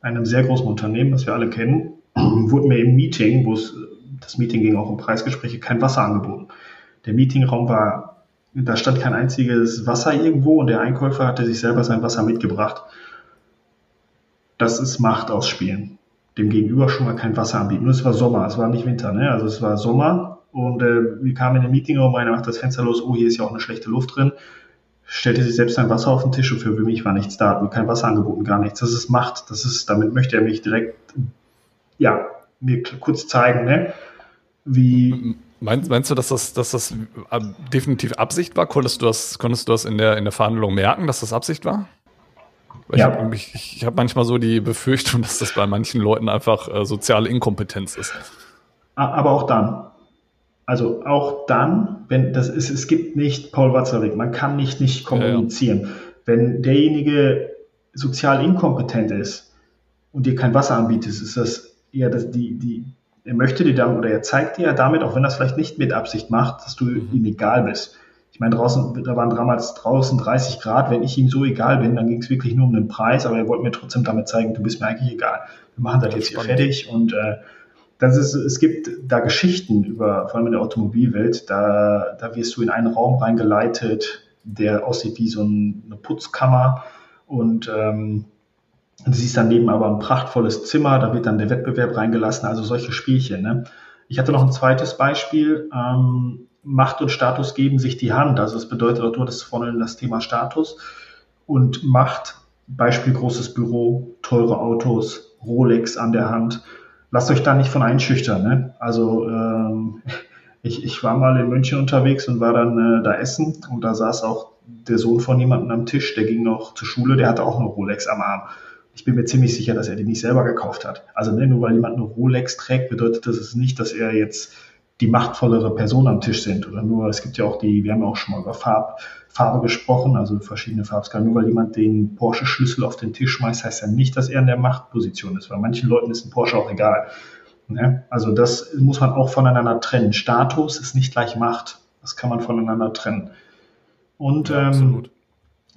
[SPEAKER 3] einem sehr großen Unternehmen, das wir alle kennen, [CLEARS THROAT] wurde mir im Meeting, wo es das Meeting ging auch um Preisgespräche, kein Wasser angeboten. Der Meetingraum war, da stand kein einziges Wasser irgendwo und der Einkäufer hatte sich selber sein Wasser mitgebracht. Das ist Macht ausspielen. Dem Gegenüber schon mal kein Wasser anbieten. Und es war Sommer, es war nicht Winter, ne? Also es war Sommer und äh, wir kamen in den Meetingraum rein, macht das Fenster los, oh, hier ist ja auch eine schlechte Luft drin stellte sich selbst ein Wasser auf den Tisch und für mich war nichts da, hat mir kein Wasser angeboten, gar nichts. Das ist Macht, das ist, damit möchte er mich direkt, ja, mir kurz zeigen, ne, wie.
[SPEAKER 1] Meinst, meinst du, dass das, dass das äh, definitiv Absicht war? Konntest du das, konntest du das in der, in der Verhandlung merken, dass das Absicht war? Weil ja. Ich habe ich, ich hab manchmal so die Befürchtung, [LAUGHS] dass das bei manchen Leuten einfach äh, soziale Inkompetenz ist.
[SPEAKER 3] Aber auch dann. Also auch dann, wenn das ist, es gibt nicht Paul Watzlawick, man kann nicht nicht kommunizieren. Ja, ja. Wenn derjenige sozial inkompetent ist und dir kein Wasser anbietet, ist das eher das, die, die, er möchte dir damit oder er zeigt dir damit, auch wenn er es vielleicht nicht mit Absicht macht, dass du mhm. ihm egal bist. Ich meine, draußen, da waren damals draußen 30 Grad. Wenn ich ihm so egal bin, dann ging es wirklich nur um den Preis, aber er wollte mir trotzdem damit zeigen, du bist mir eigentlich egal. Wir machen das, das jetzt hier fertig und äh, das ist, es gibt da Geschichten über, vor allem in der Automobilwelt, da, da wirst du in einen Raum reingeleitet, der aussieht wie so eine Putzkammer und ähm, du siehst daneben aber ein prachtvolles Zimmer, da wird dann der Wettbewerb reingelassen, also solche Spielchen. Ne? Ich hatte noch ein zweites Beispiel, ähm, Macht und Status geben sich die Hand, also es bedeutet auch, du hattest vorhin das Thema Status und Macht, Beispiel großes Büro, teure Autos, Rolex an der Hand, lasst euch da nicht von einschüchtern. Ne? Also ähm, [LAUGHS] ich, ich war mal in München unterwegs und war dann äh, da essen und da saß auch der Sohn von jemandem am Tisch, der ging noch zur Schule, der hatte auch eine Rolex am Arm. Ich bin mir ziemlich sicher, dass er die nicht selber gekauft hat. Also ne, nur weil jemand eine Rolex trägt, bedeutet das nicht, dass er jetzt die machtvollere Person am Tisch sind. Oder nur, es gibt ja auch die, wir haben ja auch schon mal über Farb, Farbe gesprochen, also verschiedene Farbskalen. Nur weil jemand den Porsche-Schlüssel auf den Tisch schmeißt, heißt ja nicht, dass er in der Machtposition ist. Weil manchen Leuten ist ein Porsche auch egal. Ne? Also das muss man auch voneinander trennen. Status ist nicht gleich Macht. Das kann man voneinander trennen. Und ja, ähm,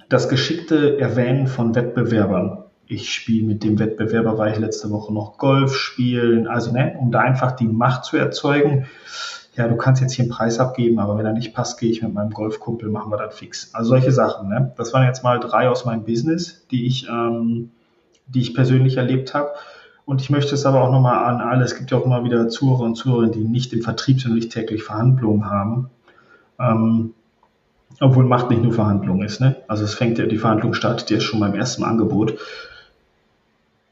[SPEAKER 3] das geschickte Erwähnen von Wettbewerbern. Ich spiele mit dem Wettbewerber, war ich letzte Woche noch Golf spielen. Also, ne, um da einfach die Macht zu erzeugen ja, du kannst jetzt hier einen Preis abgeben, aber wenn er nicht passt, gehe ich mit meinem Golfkumpel, machen wir das fix. Also solche Sachen. Ne? Das waren jetzt mal drei aus meinem Business, die ich, ähm, die ich persönlich erlebt habe. Und ich möchte es aber auch nochmal an alle, es gibt ja auch immer wieder Zuhörer und Zuhörerinnen, die nicht im Vertrieb sind und nicht täglich Verhandlungen haben. Ähm, obwohl Macht nicht nur Verhandlung ist. Ne? Also es fängt ja, die Verhandlung startet ja schon beim ersten Angebot.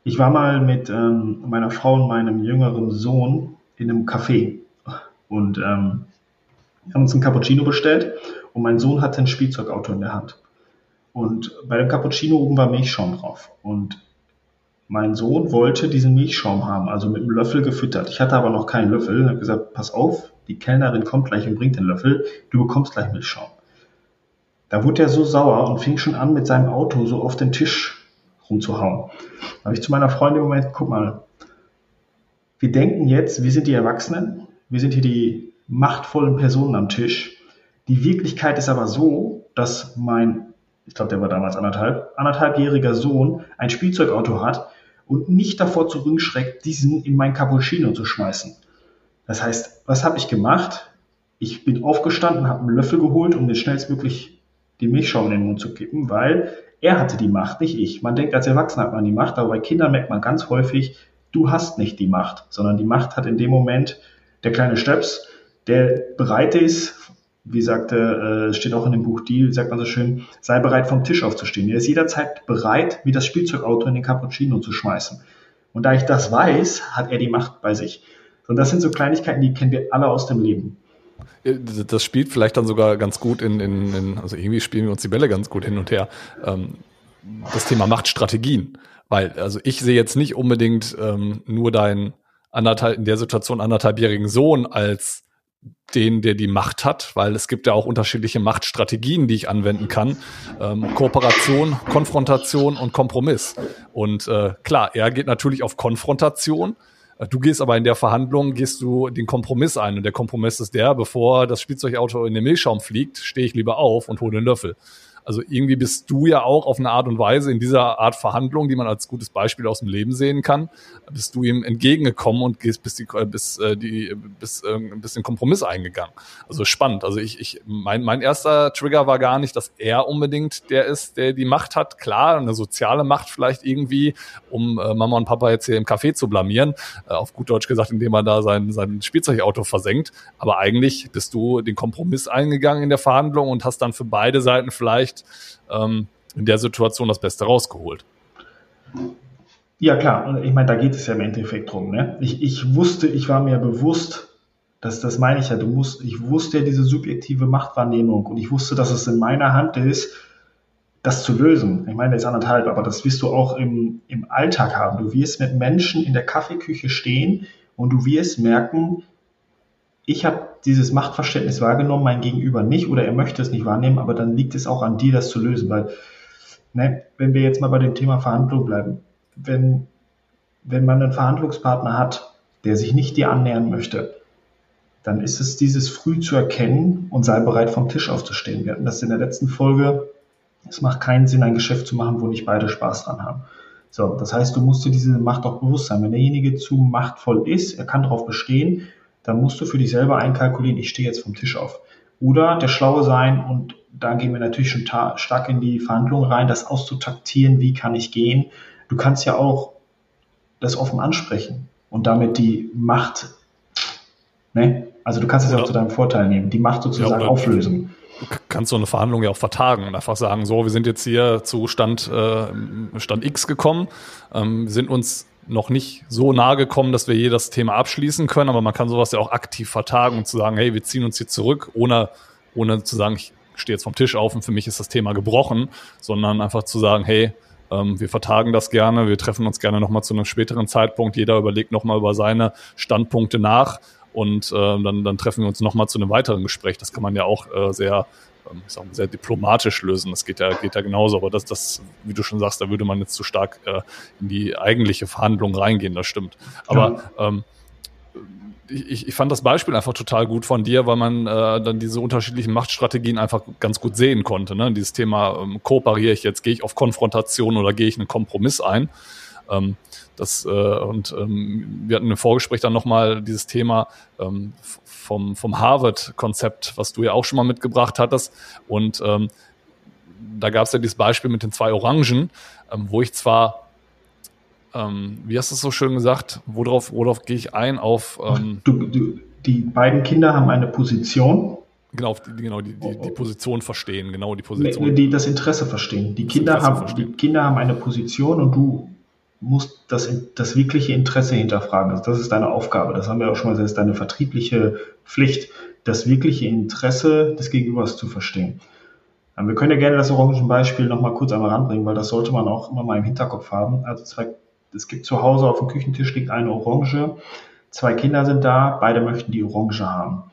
[SPEAKER 3] Ich war mal mit ähm, meiner Frau und meinem jüngeren Sohn in einem Café und ähm, wir haben uns einen Cappuccino bestellt und mein Sohn hatte ein Spielzeugauto in der Hand. Und bei dem Cappuccino oben war Milchschaum drauf. Und mein Sohn wollte diesen Milchschaum haben, also mit einem Löffel gefüttert. Ich hatte aber noch keinen Löffel und habe gesagt, pass auf, die Kellnerin kommt gleich und bringt den Löffel, du bekommst gleich Milchschaum. Da wurde er so sauer und fing schon an, mit seinem Auto so auf den Tisch rumzuhauen. Da habe ich zu meiner Freundin im Moment, guck mal, wir denken jetzt, wir sind die Erwachsenen, wir sind hier die machtvollen Personen am Tisch. Die Wirklichkeit ist aber so, dass mein, ich glaube, der war damals anderthalb, anderthalbjähriger Sohn ein Spielzeugauto hat und nicht davor zurückschreckt, diesen in mein Cappuccino zu schmeißen. Das heißt, was habe ich gemacht? Ich bin aufgestanden, habe einen Löffel geholt, um den schnellstmöglich die Milchschaum in den Mund zu kippen, weil er hatte die Macht, nicht ich. Man denkt, als Erwachsener hat man die Macht, aber bei Kindern merkt man ganz häufig, du hast nicht die Macht, sondern die Macht hat in dem Moment der kleine Stöps, der bereit ist, wie sagte, äh, steht auch in dem Buch Deal, sagt man so schön, sei bereit vom Tisch aufzustehen. Er ist jederzeit bereit, wie das Spielzeugauto in den Cappuccino zu schmeißen. Und da ich das weiß, hat er die Macht bei sich. Und das sind so Kleinigkeiten, die kennen wir alle aus dem Leben.
[SPEAKER 1] Das spielt vielleicht dann sogar ganz gut in, in, in also irgendwie spielen wir uns die Bälle ganz gut hin und her. Ähm, das Thema Machtstrategien. Weil, also ich sehe jetzt nicht unbedingt ähm, nur dein, anderthalb, in der Situation anderthalbjährigen Sohn als den, der die Macht hat, weil es gibt ja auch unterschiedliche Machtstrategien, die ich anwenden kann. Ähm, Kooperation, Konfrontation und Kompromiss. Und äh, klar, er geht natürlich auf Konfrontation, Du gehst aber in der Verhandlung, gehst du den Kompromiss ein und der Kompromiss ist der, bevor das Spielzeugauto in den Milchschaum fliegt, stehe ich lieber auf und hole den Löffel. Also irgendwie bist du ja auch auf eine Art und Weise in dieser Art Verhandlung, die man als gutes Beispiel aus dem Leben sehen kann, bist du ihm entgegengekommen und gehst bis die, bis, äh, die, bis, äh, bis den Kompromiss eingegangen. Also spannend. Also ich, ich, mein, mein erster Trigger war gar nicht, dass er unbedingt der ist, der die Macht hat. Klar, eine soziale Macht vielleicht irgendwie, um äh, Mama und Papa jetzt hier im Café zu blamieren. Äh, auf gut Deutsch gesagt, indem er da sein, sein Spielzeugauto versenkt. Aber eigentlich bist du den Kompromiss eingegangen in der Verhandlung und hast dann für beide Seiten vielleicht ähm, in der Situation das Beste rausgeholt.
[SPEAKER 3] Ja, klar. Ich meine, da geht es ja im Endeffekt drum. Ne? Ich, ich wusste, ich war mir bewusst, dass das meine ich ja, du musst, ich wusste ja diese subjektive Machtwahrnehmung und ich wusste, dass es in meiner Hand ist, das zu lösen. Ich meine, das ist anderthalb, aber das wirst du auch im, im Alltag haben. Du wirst mit Menschen in der Kaffeeküche stehen und du wirst merken, ich habe dieses Machtverständnis wahrgenommen, mein Gegenüber nicht oder er möchte es nicht wahrnehmen, aber dann liegt es auch an dir, das zu lösen, weil, ne, wenn wir jetzt mal bei dem Thema Verhandlung bleiben, wenn, wenn man einen Verhandlungspartner hat, der sich nicht dir annähern möchte, dann ist es dieses früh zu erkennen und sei bereit vom Tisch aufzustehen. Wir hatten das in der letzten Folge. Es macht keinen Sinn, ein Geschäft zu machen, wo nicht beide Spaß dran haben. So, das heißt, du musst dir diese Macht auch bewusst sein. Wenn derjenige zu machtvoll ist, er kann darauf bestehen, dann musst du für dich selber einkalkulieren, ich stehe jetzt vom Tisch auf. Oder der Schlaue sein und da gehen wir natürlich schon stark in die Verhandlungen rein, das auszutaktieren, wie kann ich gehen. Du kannst ja auch das offen ansprechen und damit die Macht, ne? Also du kannst es ja auch zu deinem Vorteil nehmen, die Macht sozusagen ja, auflösen.
[SPEAKER 1] Du kannst so eine Verhandlung ja auch vertagen und einfach sagen, so, wir sind jetzt hier zu Stand, äh, Stand X gekommen, ähm, sind uns noch nicht so nahe gekommen, dass wir hier das Thema abschließen können, aber man kann sowas ja auch aktiv vertagen und zu sagen, hey, wir ziehen uns hier zurück, ohne, ohne zu sagen, ich stehe jetzt vom Tisch auf und für mich ist das Thema gebrochen, sondern einfach zu sagen, hey, ähm, wir vertagen das gerne, wir treffen uns gerne nochmal zu einem späteren Zeitpunkt, jeder überlegt nochmal über seine Standpunkte nach und äh, dann, dann treffen wir uns nochmal zu einem weiteren Gespräch. Das kann man ja auch äh, sehr ähm, ich sag mal, sehr diplomatisch lösen. Das geht ja, geht ja genauso. Aber das, das, wie du schon sagst, da würde man jetzt zu stark äh, in die eigentliche Verhandlung reingehen, das stimmt. Aber ja. ähm, ich, ich fand das Beispiel einfach total gut von dir, weil man äh, dann diese unterschiedlichen Machtstrategien einfach ganz gut sehen konnte. Ne? Dieses Thema, ähm, kooperiere ich jetzt, gehe ich auf Konfrontation oder gehe ich einen Kompromiss ein? Ähm, das, äh, und ähm, wir hatten im Vorgespräch dann nochmal dieses Thema ähm, vom, vom Harvard-Konzept, was du ja auch schon mal mitgebracht hattest. Und ähm, da gab es ja dieses Beispiel mit den zwei Orangen, ähm, wo ich zwar ähm, wie hast du es so schön gesagt? Worauf, worauf gehe ich ein? Auf
[SPEAKER 3] ähm, du, du, die beiden Kinder haben eine Position.
[SPEAKER 1] Genau, die, genau die, die, die Position verstehen, genau die Position.
[SPEAKER 3] Die das Interesse verstehen. Die Kinder, haben, verstehen. die Kinder haben eine Position und du musst das, das wirkliche Interesse hinterfragen. Also das ist deine Aufgabe. Das haben wir auch schon mal gesagt, das ist deine vertriebliche Pflicht, das wirkliche Interesse des Gegenübers zu verstehen. Ähm, wir können ja gerne das Orangenbeispiel nochmal kurz einmal ranbringen, weil das sollte man auch immer mal im Hinterkopf haben. Also zwei, es gibt zu Hause auf dem Küchentisch liegt eine Orange, zwei Kinder sind da, beide möchten die Orange haben.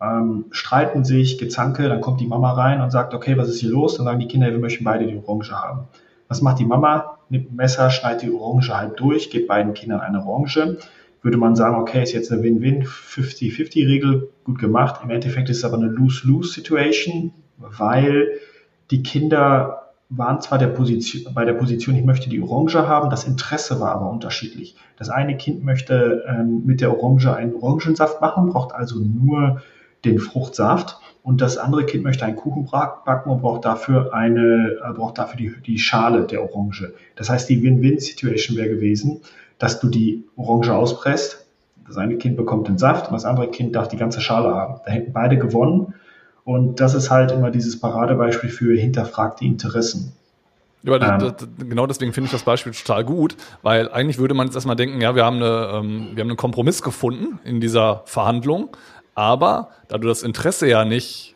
[SPEAKER 3] Ähm, streiten sich, gezanke, dann kommt die Mama rein und sagt, okay, was ist hier los? Dann sagen die Kinder, wir möchten beide die Orange haben. Was macht die Mama? Nimmt ein Messer, schneidet die Orange halb durch, gibt beiden Kindern eine Orange. Würde man sagen, okay, ist jetzt eine Win-Win, 50-50-Regel, gut gemacht. Im Endeffekt ist es aber eine Lose-Lose-Situation, weil die Kinder waren zwar der Position, bei der Position, ich möchte die Orange haben, das Interesse war aber unterschiedlich. Das eine Kind möchte ähm, mit der Orange einen Orangensaft machen, braucht also nur den Fruchtsaft und das andere Kind möchte einen Kuchen backen und braucht dafür eine, äh, braucht dafür die, die Schale der Orange. Das heißt, die Win-Win-Situation wäre gewesen, dass du die Orange auspresst, das eine Kind bekommt den Saft und das andere Kind darf die ganze Schale haben. Da hätten beide gewonnen. Und das ist halt immer dieses Paradebeispiel für hinterfragte Interessen.
[SPEAKER 1] Ja, ähm, das, das, genau deswegen finde ich das Beispiel total gut, weil eigentlich würde man jetzt erstmal denken, ja, wir haben, eine, ähm, wir haben einen Kompromiss gefunden in dieser Verhandlung, aber da du das Interesse ja nicht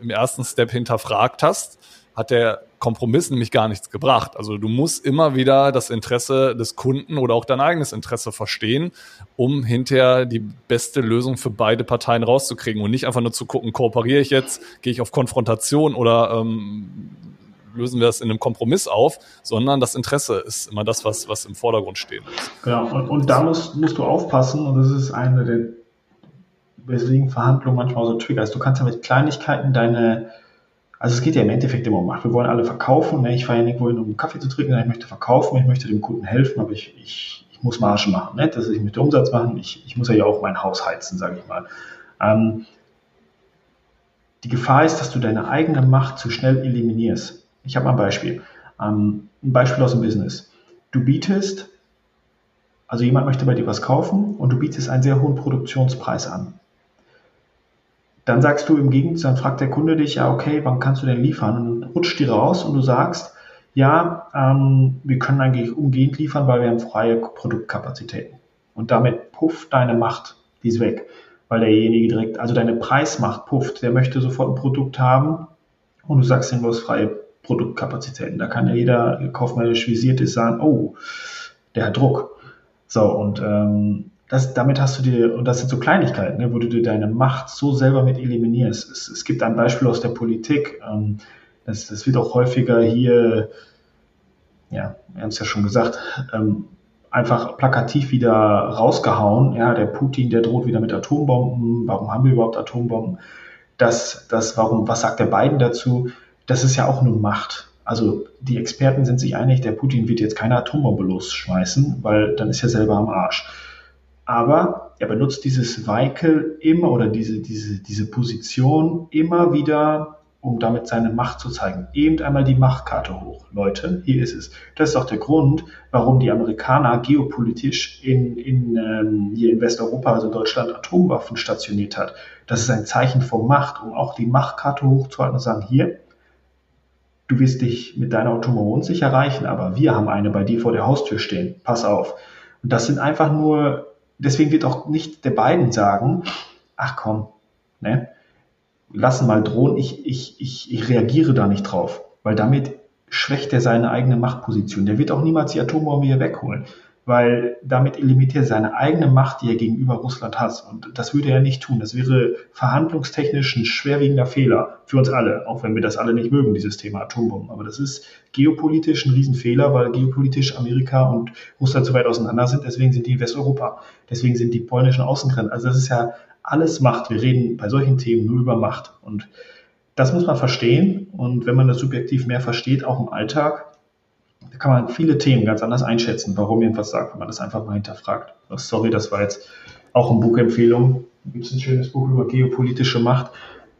[SPEAKER 1] im ersten Step hinterfragt hast, hat der Kompromiss nämlich gar nichts gebracht. Also du musst immer wieder das Interesse des Kunden oder auch dein eigenes Interesse verstehen, um hinterher die beste Lösung für beide Parteien rauszukriegen und nicht einfach nur zu gucken, kooperiere ich jetzt, gehe ich auf Konfrontation oder ähm, lösen wir das in einem Kompromiss auf, sondern das Interesse ist immer das, was, was im Vordergrund steht.
[SPEAKER 3] Genau, und, und da musst, musst du aufpassen, und das ist eine der, weswegen Verhandlungen manchmal so triggers. Du kannst ja mit Kleinigkeiten deine, also es geht ja im Endeffekt immer um Macht. Wir wollen alle verkaufen. Ne? Ich fahre ja irgendwo hin, um Kaffee zu trinken, ich möchte verkaufen, ich möchte dem Kunden helfen, aber ich, ich, ich muss Marge machen. Ne? Das ist, ich möchte Umsatz machen, ich, ich muss ja auch mein Haus heizen, sage ich mal. Ähm, die Gefahr ist, dass du deine eigene Macht zu schnell eliminierst. Ich habe mal ein Beispiel. Ähm, ein Beispiel aus dem Business. Du bietest, also jemand möchte bei dir was kaufen und du bietest einen sehr hohen Produktionspreis an. Dann sagst du im Gegenzug, dann fragt der Kunde dich, ja, okay, wann kannst du denn liefern? Und dann rutscht die raus und du sagst, ja, ähm, wir können eigentlich umgehend liefern, weil wir haben freie Produktkapazitäten. Und damit pufft deine Macht, die ist weg weil derjenige direkt, also deine Preismacht pufft, der möchte sofort ein Produkt haben und du sagst ihm, du hast freie Produktkapazitäten. Da kann ja jeder kaufmännisch visiert ist sagen, oh, der hat Druck. So, und ähm, das, damit hast du dir, und das sind so Kleinigkeiten, ne, wo du dir deine Macht so selber mit eliminierst. Es, es gibt ein Beispiel aus der Politik, ähm, das, das wird auch häufiger hier, ja, wir haben es ja schon gesagt, ähm, einfach plakativ wieder rausgehauen. Ja, der Putin, der droht wieder mit Atombomben. Warum haben wir überhaupt Atombomben? Das, das, warum, was sagt der Biden dazu? Das ist ja auch nur Macht. Also die Experten sind sich einig, der Putin wird jetzt keine Atombombe losschmeißen, weil dann ist er selber am Arsch. Aber er benutzt dieses Weikel immer oder diese, diese, diese Position immer wieder um damit seine Macht zu zeigen. Eben einmal die Machtkarte hoch. Leute, hier ist es. Das ist auch der Grund, warum die Amerikaner geopolitisch in, in, ähm, hier in Westeuropa, also Deutschland, Atomwaffen stationiert hat. Das ist ein Zeichen von Macht, um auch die Machtkarte hochzuhalten und sagen, hier, du wirst dich mit deiner Autonomie nicht erreichen, aber wir haben eine bei dir vor der Haustür stehen. Pass auf. Und das sind einfach nur, deswegen wird auch nicht der beiden sagen, ach komm, ne, lassen mal drohen, ich, ich, ich, ich reagiere da nicht drauf, weil damit schwächt er seine eigene Machtposition. Der wird auch niemals die Atombombe hier wegholen, weil damit eliminiert er seine eigene Macht, die er gegenüber Russland hat. Und das würde er nicht tun. Das wäre verhandlungstechnisch ein schwerwiegender Fehler für uns alle, auch wenn wir das alle nicht mögen, dieses Thema Atombomben. Aber das ist geopolitisch ein Riesenfehler, weil geopolitisch Amerika und Russland so weit auseinander sind. Deswegen sind die Westeuropa. Deswegen sind die polnischen Außengrenzen. Also das ist ja alles Macht. Wir reden bei solchen Themen nur über Macht. Und das muss man verstehen. Und wenn man das subjektiv mehr versteht, auch im Alltag, da kann man viele Themen ganz anders einschätzen, warum irgendwas sagt, wenn man das einfach mal hinterfragt. Sorry, das war jetzt auch eine Buchempfehlung. Da gibt es ein schönes Buch über geopolitische Macht.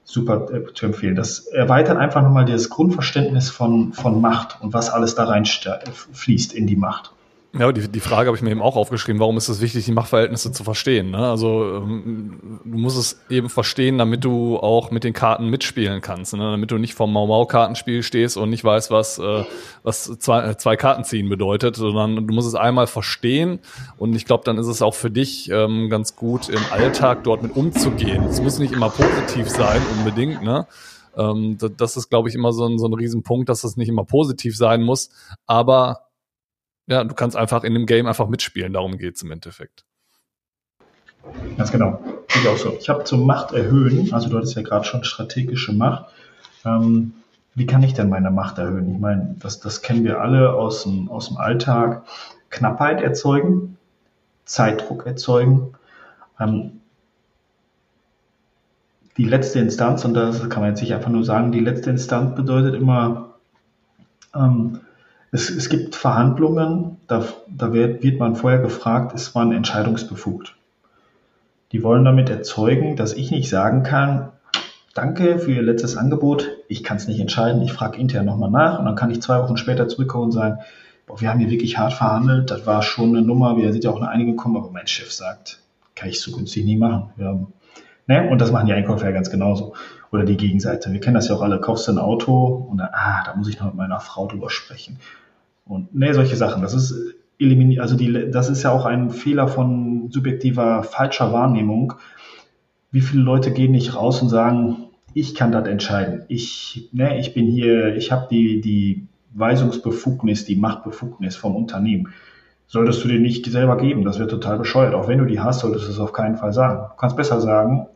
[SPEAKER 3] Super äh, zu empfehlen. Das erweitert einfach nochmal das Grundverständnis von, von Macht und was alles da rein fließt in die Macht.
[SPEAKER 1] Ja, die, die Frage habe ich mir eben auch aufgeschrieben, warum ist es wichtig, die Machtverhältnisse zu verstehen? Ne? Also ähm, du musst es eben verstehen, damit du auch mit den Karten mitspielen kannst, ne? damit du nicht vom Mau-Mau-Kartenspiel stehst und nicht weißt, was, äh, was zwei, äh, zwei Karten ziehen bedeutet, sondern du musst es einmal verstehen und ich glaube, dann ist es auch für dich ähm, ganz gut, im Alltag dort mit umzugehen. Es muss nicht immer positiv sein, unbedingt, ne? Ähm, das ist, glaube ich, immer so ein, so ein Riesenpunkt, dass es nicht immer positiv sein muss, aber ja, du kannst einfach in dem Game einfach mitspielen, darum geht es im Endeffekt.
[SPEAKER 3] Ganz genau. Ich auch so. Ich habe zum Macht erhöhen, also du hattest ja gerade schon strategische Macht. Ähm, wie kann ich denn meine Macht erhöhen? Ich meine, das, das kennen wir alle aus dem, aus dem Alltag. Knappheit erzeugen, Zeitdruck erzeugen. Ähm, die letzte Instanz, und das kann man jetzt nicht einfach nur sagen, die letzte Instanz bedeutet immer, ähm, es, es gibt Verhandlungen, da, da wird, wird man vorher gefragt, ist man entscheidungsbefugt. Die wollen damit erzeugen, dass ich nicht sagen kann, danke für Ihr letztes Angebot, ich kann es nicht entscheiden, ich frage intern nochmal nach und dann kann ich zwei Wochen später zurückkommen und sagen, boah, wir haben hier wirklich hart verhandelt, das war schon eine Nummer, wir sind ja auch eine Einigung gekommen, aber mein Chef sagt, kann ich so günstig nie machen. Haben, ne? Und das machen die Einkäufer ja ganz genauso. Oder die Gegenseite. Wir kennen das ja auch alle, kaufst du ein Auto und dann, ah, da muss ich noch mit meiner Frau drüber sprechen. Und ne, solche Sachen. Das ist eliminiert, also die, das ist ja auch ein Fehler von subjektiver falscher Wahrnehmung. Wie viele Leute gehen nicht raus und sagen, ich kann das entscheiden. Ich, ne, ich bin hier, ich habe die, die Weisungsbefugnis, die Machtbefugnis vom Unternehmen. Solltest du dir nicht selber geben, das wäre total bescheuert. Auch wenn du die hast, solltest du es auf keinen Fall sagen. Du kannst besser sagen,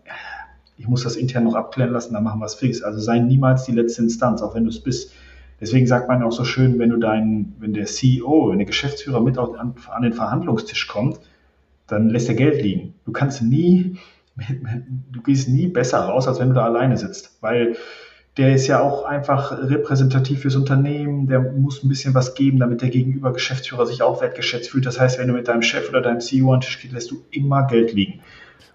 [SPEAKER 3] ich muss das intern noch abklären lassen, dann machen wir es fix. Also sei niemals die letzte Instanz, auch wenn du es bist. Deswegen sagt man auch so schön, wenn du dein, wenn der CEO, wenn der Geschäftsführer mit an, an den Verhandlungstisch kommt, dann lässt er Geld liegen. Du kannst nie, du gehst nie besser raus, als wenn du da alleine sitzt, weil der ist ja auch einfach repräsentativ fürs Unternehmen, der muss ein bisschen was geben, damit der gegenüber Geschäftsführer sich auch wertgeschätzt fühlt. Das heißt, wenn du mit deinem Chef oder deinem CEO an den Tisch gehst, lässt du immer Geld liegen.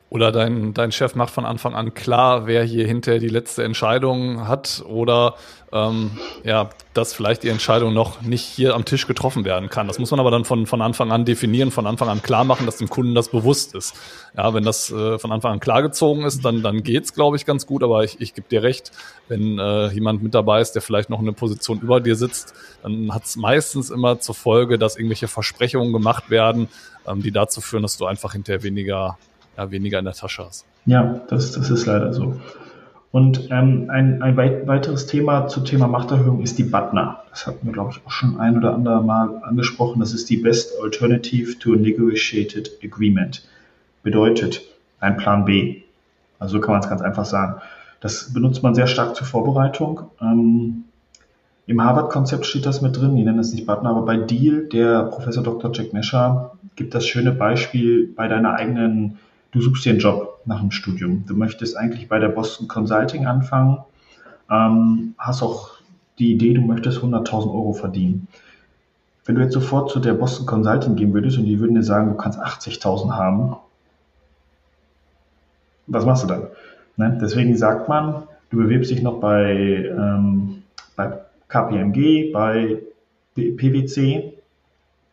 [SPEAKER 1] Oder dein, dein Chef macht von Anfang an klar, wer hier hinterher die letzte Entscheidung hat oder ähm, ja, dass vielleicht die Entscheidung noch nicht hier am Tisch getroffen werden kann. Das muss man aber dann von, von Anfang an definieren, von Anfang an klar machen, dass dem Kunden das bewusst ist. Ja, wenn das äh, von Anfang an klargezogen ist, dann, dann geht's, glaube ich, ganz gut. Aber ich, ich gebe dir recht, wenn äh, jemand mit dabei ist, der vielleicht noch eine Position über dir sitzt, dann hat's meistens immer zur Folge, dass irgendwelche Versprechungen gemacht werden, ähm, die dazu führen, dass du einfach hinterher weniger ja, weniger in der Tasche hast.
[SPEAKER 3] Ja, das, das ist leider so. Und ähm, ein, ein weit, weiteres Thema zum Thema Machterhöhung ist die BATNA. Das hatten wir, glaube ich, auch schon ein oder andere Mal angesprochen. Das ist die Best Alternative to a Negotiated Agreement. Bedeutet ein Plan B. Also so kann man es ganz einfach sagen. Das benutzt man sehr stark zur Vorbereitung. Ähm, Im Harvard-Konzept steht das mit drin. Die nennen es nicht BATNA, aber bei Deal, der Professor Dr. Jack Nesher gibt das schöne Beispiel bei deiner eigenen du suchst dir einen Job nach dem Studium. Du möchtest eigentlich bei der Boston Consulting anfangen, ähm, hast auch die Idee, du möchtest 100.000 Euro verdienen. Wenn du jetzt sofort zu der Boston Consulting gehen würdest und die würden dir sagen, du kannst 80.000 haben, was machst du dann? Ne? Deswegen sagt man, du bewirbst dich noch bei, ähm, bei KPMG, bei PwC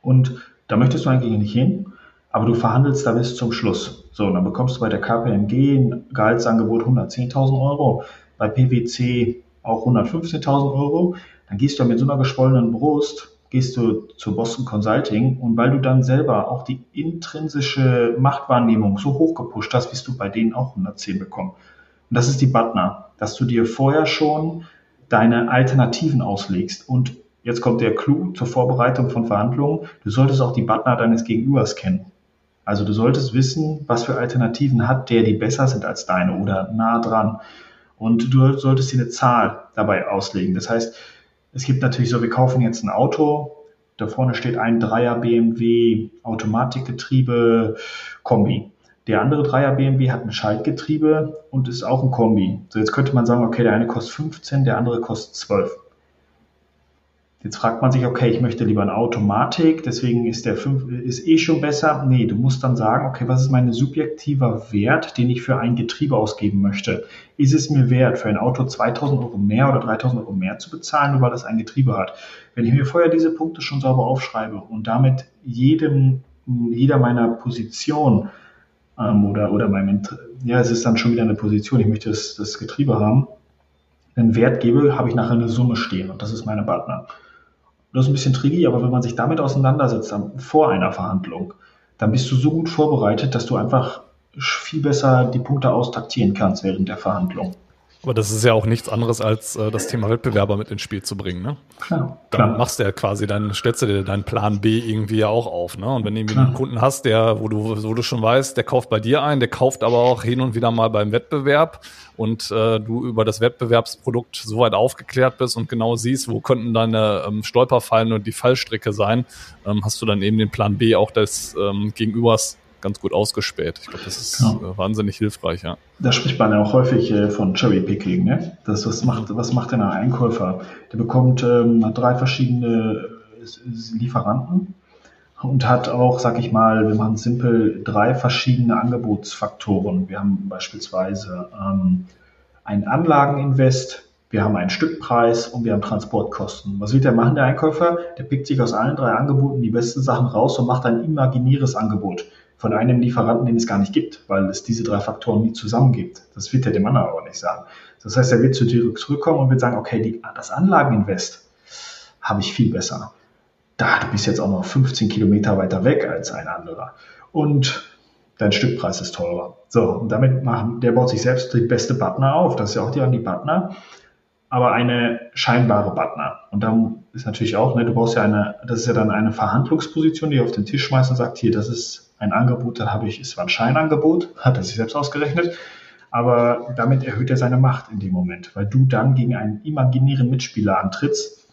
[SPEAKER 3] und da möchtest du eigentlich nicht hin, aber du verhandelst da bis zum Schluss. So, dann bekommst du bei der KPMG ein Gehaltsangebot 110.000 Euro, bei PwC auch 115.000 Euro. Dann gehst du mit so einer geschwollenen Brust, gehst du zu Boston Consulting und weil du dann selber auch die intrinsische Machtwahrnehmung so hoch gepusht hast, wirst du bei denen auch 110 bekommen. Und das ist die Butner, dass du dir vorher schon deine Alternativen auslegst. Und jetzt kommt der Clou zur Vorbereitung von Verhandlungen. Du solltest auch die Butner deines Gegenübers kennen. Also du solltest wissen, was für Alternativen hat der, die besser sind als deine oder nah dran. Und du solltest dir eine Zahl dabei auslegen. Das heißt, es gibt natürlich so, wir kaufen jetzt ein Auto, da vorne steht ein Dreier BMW Automatikgetriebe Kombi. Der andere Dreier BMW hat ein Schaltgetriebe und ist auch ein Kombi. So jetzt könnte man sagen, okay, der eine kostet 15, der andere kostet 12. Jetzt fragt man sich, okay, ich möchte lieber eine Automatik, deswegen ist der 5 ist eh schon besser. Nee, du musst dann sagen, okay, was ist mein subjektiver Wert, den ich für ein Getriebe ausgeben möchte? Ist es mir wert, für ein Auto 2000 Euro mehr oder 3000 Euro mehr zu bezahlen, nur weil es ein Getriebe hat? Wenn ich mir vorher diese Punkte schon sauber aufschreibe und damit jedem, jeder meiner Position ähm, oder, oder meinem, ja, es ist dann schon wieder eine Position, ich möchte das, das Getriebe haben, einen Wert gebe, habe ich nachher eine Summe stehen und das ist meine Partner. Das ist ein bisschen tricky, aber wenn man sich damit auseinandersetzt vor einer Verhandlung, dann bist du so gut vorbereitet, dass du einfach viel besser die Punkte austaktieren kannst während der Verhandlung.
[SPEAKER 1] Aber das ist ja auch nichts anderes als äh, das Thema Wettbewerber mit ins Spiel zu bringen, ne? Klar, Dann klar. machst du ja quasi dann stellst du dir deinen Plan B irgendwie ja auch auf, ne? Und wenn du irgendwie einen Kunden hast, der, wo du, wo du schon weißt, der kauft bei dir ein, der kauft aber auch hin und wieder mal beim Wettbewerb und äh, du über das Wettbewerbsprodukt so weit aufgeklärt bist und genau siehst, wo könnten deine ähm, Stolperfallen und die Fallstricke sein, ähm, hast du dann eben den Plan B auch des ähm, Gegenübers ganz gut ausgespäht. Ich glaube, das ist. Äh, wahnsinnig hilfreich, ja.
[SPEAKER 3] Da spricht man ja auch häufig äh, von Cherry-Picking. Ne? Das, was, macht, was macht denn ein Einkäufer? Der bekommt ähm, drei verschiedene äh, Lieferanten und hat auch, sag ich mal, wir machen simpel, drei verschiedene Angebotsfaktoren. Wir haben beispielsweise ähm, einen Anlageninvest, wir haben einen Stückpreis und wir haben Transportkosten. Was wird der machen, der Einkäufer? Der pickt sich aus allen drei Angeboten die besten Sachen raus und macht ein imaginäres Angebot von einem Lieferanten, den es gar nicht gibt, weil es diese drei Faktoren nie zusammen gibt. Das wird er dem anderen aber nicht sagen. Das heißt, er wird zu dir zurückkommen und wird sagen, okay, die, das Anlageninvest habe ich viel besser. Da, du bist jetzt auch noch 15 Kilometer weiter weg als ein anderer. Und dein Stückpreis ist teurer. So, und damit machen, der baut sich selbst die beste Partner auf. Das ist ja auch die an die Partner aber eine scheinbare Partner. Und dann ist natürlich auch, ne, du brauchst ja eine, das ist ja dann eine Verhandlungsposition, die auf den Tisch schmeißt und sagt, hier, das ist ein Angebot, dann habe ich, es war ein Scheinangebot, hat er sich selbst ausgerechnet, aber damit erhöht er seine Macht in dem Moment, weil du dann gegen einen imaginären Mitspieler antrittst,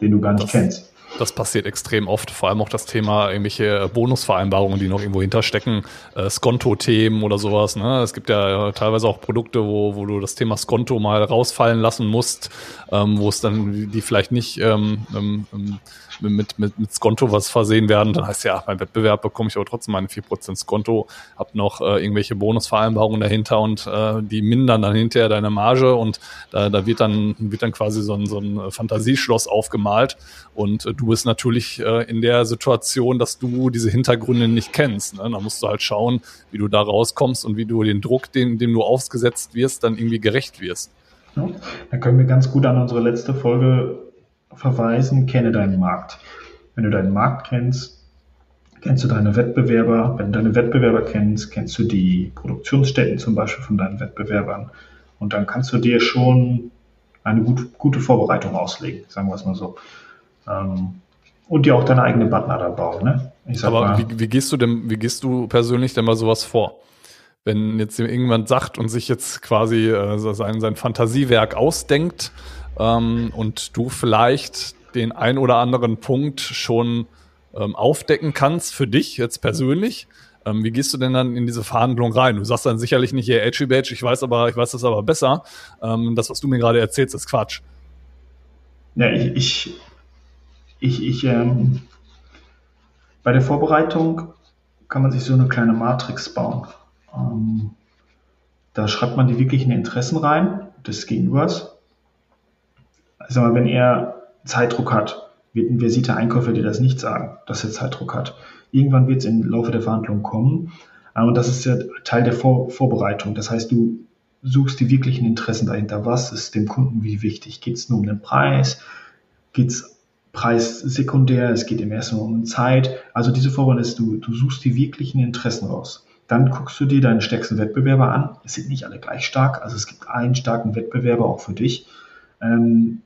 [SPEAKER 3] den du gar nicht
[SPEAKER 1] das,
[SPEAKER 3] kennst.
[SPEAKER 1] Das passiert extrem oft, vor allem auch das Thema irgendwelche Bonusvereinbarungen, die noch irgendwo hinterstecken, äh, Skonto-Themen oder sowas. Ne? Es gibt ja teilweise auch Produkte, wo, wo du das Thema Skonto mal rausfallen lassen musst, ähm, wo es dann die vielleicht nicht ähm, ähm, ähm mit, mit, mit Skonto was versehen werden, dann heißt ja, beim Wettbewerb bekomme ich aber trotzdem meine 4% Skonto, habe noch äh, irgendwelche Bonusvereinbarungen dahinter und äh, die mindern dann hinterher deine Marge und da, da wird dann wird dann quasi so ein, so ein Fantasieschloss aufgemalt und äh, du bist natürlich äh, in der Situation, dass du diese Hintergründe nicht kennst. Ne? Da musst du halt schauen, wie du da rauskommst und wie du den Druck, den, dem du ausgesetzt wirst, dann irgendwie gerecht wirst.
[SPEAKER 3] Ja, da können wir ganz gut an unsere letzte Folge verweisen, kenne deinen Markt. Wenn du deinen Markt kennst, kennst du deine Wettbewerber. Wenn du deine Wettbewerber kennst, kennst du die Produktionsstätten zum Beispiel von deinen Wettbewerbern. Und dann kannst du dir schon eine gut, gute Vorbereitung auslegen, sagen wir es mal so. Ähm, und dir auch deine eigene da bauen. Ne?
[SPEAKER 1] Aber mal, wie, wie, gehst du denn, wie gehst du persönlich denn mal sowas vor? Wenn jetzt irgendjemand sagt und sich jetzt quasi äh, sein, sein Fantasiewerk ausdenkt, ähm, und du vielleicht den ein oder anderen Punkt schon ähm, aufdecken kannst für dich jetzt persönlich. Ähm, wie gehst du denn dann in diese Verhandlung rein? Du sagst dann sicherlich nicht, hey, Edgy Badge, ich weiß aber, ich weiß das aber besser. Ähm, das, was du mir gerade erzählst, ist Quatsch.
[SPEAKER 3] Ja, ich, ich, ich, ich ähm, bei der Vorbereitung kann man sich so eine kleine Matrix bauen. Ähm, da schreibt man die wirklichen Interessen rein des Gegenübers sag mal, wenn er Zeitdruck hat, wird ein versierter Einkäufer dir das nicht sagen, dass er Zeitdruck hat. Irgendwann wird es im Laufe der Verhandlungen kommen. Äh, und das ist ja Teil der Vor Vorbereitung. Das heißt, du suchst die wirklichen Interessen dahinter. Was ist dem Kunden wie wichtig? Geht es nur um den Preis? Geht es Preis sekundär? Es geht im ersten Mal um Zeit. Also diese Vorbereitung ist, du, du suchst die wirklichen Interessen raus. Dann guckst du dir deine stärksten Wettbewerber an. Es sind nicht alle gleich stark. Also es gibt einen starken Wettbewerber auch für dich. Ähm,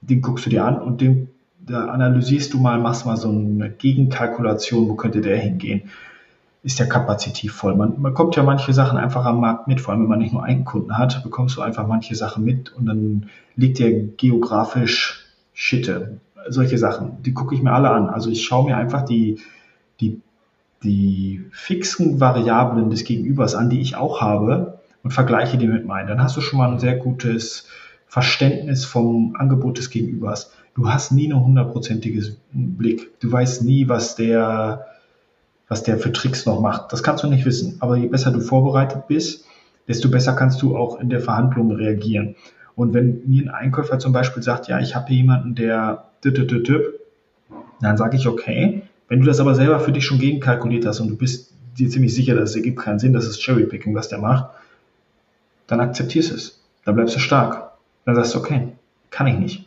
[SPEAKER 3] den guckst du dir an und den, da analysierst du mal, machst mal so eine Gegenkalkulation, wo könnte der hingehen. Ist der kapazitiv voll? Man, man kommt ja manche Sachen einfach am Markt mit, vor allem wenn man nicht nur einen Kunden hat, bekommst du einfach manche Sachen mit und dann liegt der geografisch Schitte. Solche Sachen, die gucke ich mir alle an. Also ich schaue mir einfach die, die, die fixen Variablen des Gegenübers an, die ich auch habe und vergleiche die mit meinen. Dann hast du schon mal ein sehr gutes Verständnis vom Angebot des Gegenübers. Du hast nie einen hundertprozentigen Blick. Du weißt nie, was der, was der für Tricks noch macht. Das kannst du nicht wissen. Aber je besser du vorbereitet bist, desto besser kannst du auch in der Verhandlung reagieren. Und wenn mir ein Einkäufer zum Beispiel sagt, ja, ich habe hier jemanden, der dann sage ich, okay, wenn du das aber selber für dich schon gegenkalkuliert hast und du bist dir ziemlich sicher, dass es ergibt keinen Sinn, das ist Cherrypicking, was der macht, dann akzeptierst es. Dann bleibst du stark. Dann sagst du, okay, kann ich nicht.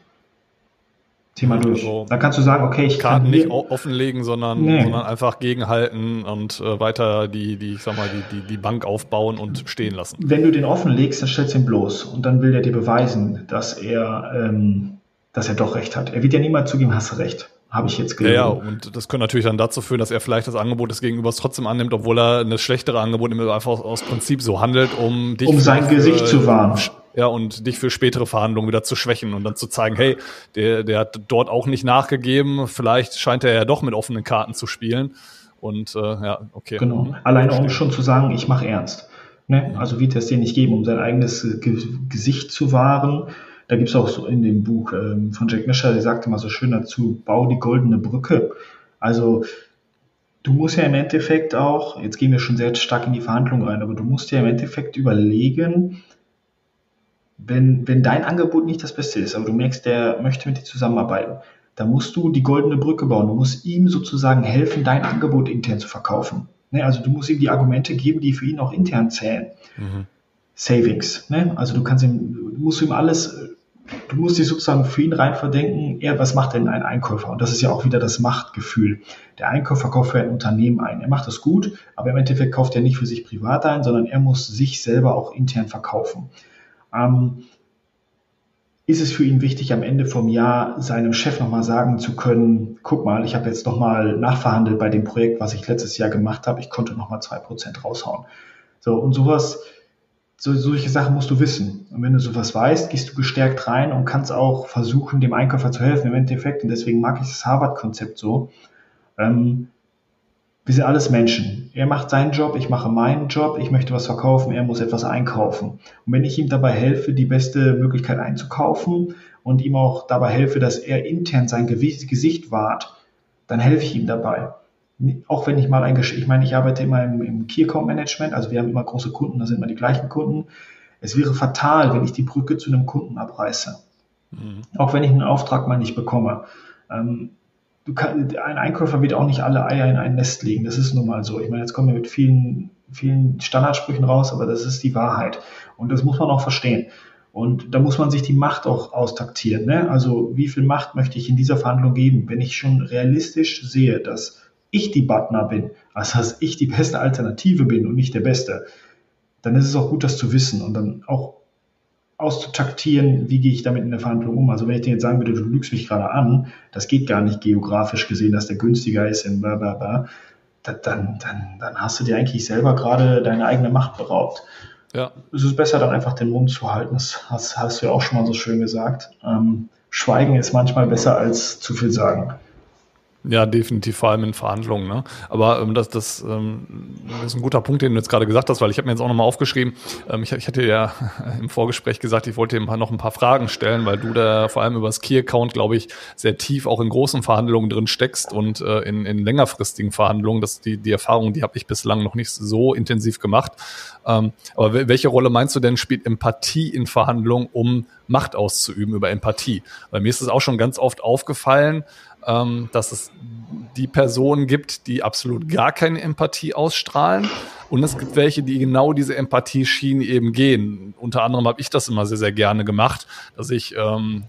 [SPEAKER 3] Thema durch. Also, dann kannst du sagen, okay, ich
[SPEAKER 1] Karten kann nicht offenlegen, sondern, nee. sondern einfach gegenhalten und äh, weiter die, die, ich sag mal, die, die, die Bank aufbauen und stehen lassen.
[SPEAKER 3] Wenn du den offenlegst, dann stellst du ihn bloß und dann will der dir beweisen, dass er, ähm, dass er doch recht hat. Er wird ja niemals zugeben, hast du recht habe ich jetzt
[SPEAKER 1] gelesen. Ja, ja, und das könnte natürlich dann dazu führen, dass er vielleicht das Angebot des Gegenübers trotzdem annimmt, obwohl er eine schlechtere Angebot einfach aus Prinzip so handelt, um
[SPEAKER 3] dich um sein Gesicht zu wahren.
[SPEAKER 1] Ja, und dich für spätere Verhandlungen wieder zu schwächen und dann zu zeigen, hey, der, der hat dort auch nicht nachgegeben, vielleicht scheint er ja doch mit offenen Karten zu spielen. Und äh, ja, okay.
[SPEAKER 3] Genau. Mhm. Alleine um schon zu sagen, ich mache ernst. Ne? Also wird es dir nicht geben, um sein eigenes Gesicht zu wahren da gibt es auch so in dem Buch ähm, von Jack Mischer, der sagte mal so schön dazu, bau die goldene Brücke. Also du musst ja im Endeffekt auch, jetzt gehen wir schon sehr stark in die Verhandlungen rein, aber du musst ja im Endeffekt überlegen, wenn, wenn dein Angebot nicht das Beste ist, aber du merkst, der möchte mit dir zusammenarbeiten, dann musst du die goldene Brücke bauen. Du musst ihm sozusagen helfen, dein Angebot intern zu verkaufen. Ne? Also du musst ihm die Argumente geben, die für ihn auch intern zählen. Mhm. Savings. Ne? Also du kannst ihm, du musst ihm alles du musst dich sozusagen für ihn rein verdenken, er, was macht denn ein Einkäufer? Und das ist ja auch wieder das Machtgefühl. Der Einkäufer kauft für ein Unternehmen ein. Er macht das gut, aber im Endeffekt kauft er nicht für sich privat ein, sondern er muss sich selber auch intern verkaufen. Ähm, ist es für ihn wichtig, am Ende vom Jahr seinem Chef nochmal sagen zu können, guck mal, ich habe jetzt nochmal nachverhandelt bei dem Projekt, was ich letztes Jahr gemacht habe, ich konnte nochmal zwei Prozent raushauen. So, und sowas so, solche Sachen musst du wissen. Und wenn du sowas weißt, gehst du gestärkt rein und kannst auch versuchen, dem Einkäufer zu helfen im Endeffekt. Und deswegen mag ich das Harvard-Konzept so. Ähm, wir sind alles Menschen. Er macht seinen Job, ich mache meinen Job, ich möchte was verkaufen, er muss etwas einkaufen. Und wenn ich ihm dabei helfe, die beste Möglichkeit einzukaufen und ihm auch dabei helfe, dass er intern sein Gesicht wahrt, dann helfe ich ihm dabei auch wenn ich mal ein, ich meine, ich arbeite immer im, im Key Account Management, also wir haben immer große Kunden, da sind immer die gleichen Kunden. Es wäre fatal, wenn ich die Brücke zu einem Kunden abreiße. Mhm. Auch wenn ich einen Auftrag mal nicht bekomme. Ähm, kann, ein Einkäufer wird auch nicht alle Eier in ein Nest legen. Das ist nun mal so. Ich meine, jetzt kommen wir mit vielen, vielen Standardsprüchen raus, aber das ist die Wahrheit. Und das muss man auch verstehen. Und da muss man sich die Macht auch austaktieren. Ne? Also wie viel Macht möchte ich in dieser Verhandlung geben? Wenn ich schon realistisch sehe, dass ich die Butner bin, also dass ich die beste Alternative bin und nicht der Beste, dann ist es auch gut, das zu wissen und dann auch auszutaktieren, wie gehe ich damit in der Verhandlung um. Also wenn ich dir jetzt sagen würde, du lügst mich gerade an, das geht gar nicht geografisch gesehen, dass der günstiger ist in bla bla bla, dann, dann, dann hast du dir eigentlich selber gerade deine eigene Macht beraubt. Ja. Es ist besser, dann einfach den Mund zu halten. Das hast, hast du ja auch schon mal so schön gesagt. Ähm, Schweigen ist manchmal besser als zu viel sagen.
[SPEAKER 1] Ja, definitiv, vor allem in Verhandlungen. Ne? Aber ähm, das, das, ähm, ist ein guter Punkt, den du jetzt gerade gesagt hast, weil ich habe mir jetzt auch nochmal aufgeschrieben, ähm, ich, ich hatte ja [LAUGHS] im Vorgespräch gesagt, ich wollte dir noch ein paar Fragen stellen, weil du da vor allem über das Key-Account, glaube ich, sehr tief auch in großen Verhandlungen drin steckst und äh, in, in längerfristigen Verhandlungen. Das die, die Erfahrung, die habe ich bislang noch nicht so intensiv gemacht. Ähm, aber welche Rolle meinst du denn, spielt Empathie in Verhandlungen, um Macht auszuüben über Empathie? Weil mir ist es auch schon ganz oft aufgefallen, ähm, dass es die Personen gibt, die absolut gar keine Empathie ausstrahlen. Und es gibt welche, die genau diese Empathie-Schiene eben gehen. Unter anderem habe ich das immer sehr, sehr gerne gemacht, dass ich ähm,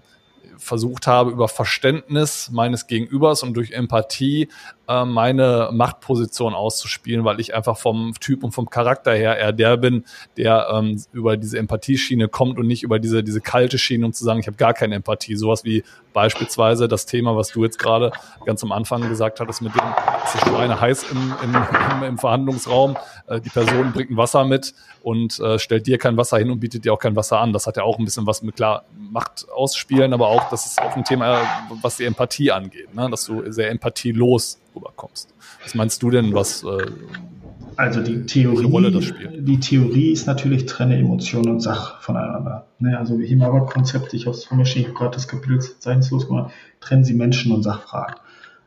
[SPEAKER 1] versucht habe, über Verständnis meines Gegenübers und durch Empathie äh, meine Machtposition auszuspielen, weil ich einfach vom Typ und vom Charakter her eher der bin, der ähm, über diese Empathieschiene kommt und nicht über diese, diese kalte Schiene, um zu sagen, ich habe gar keine Empathie. Sowas wie beispielsweise das Thema, was du jetzt gerade ganz am Anfang gesagt hattest, mit dem, es ist Schweine heiß im, im, im, Verhandlungsraum, äh, die Person bringt ein Wasser mit und äh, stellt dir kein Wasser hin und bietet dir auch kein Wasser an. Das hat ja auch ein bisschen was mit klar Macht ausspielen, aber auch, das ist auch ein Thema, was die Empathie angeht, ne? dass du sehr empathielos rüberkommst. Was meinst du denn, was äh,
[SPEAKER 3] also die Theorie, Rolle das spielt? Die Theorie ist natürlich trenne Emotion und Sach voneinander. Ne, also wie im Arbeit-Konzept, ich habe es von mir stehen, gerade das Kapitel zeichnungslos gemacht, trennen sie Menschen und Sachfragen.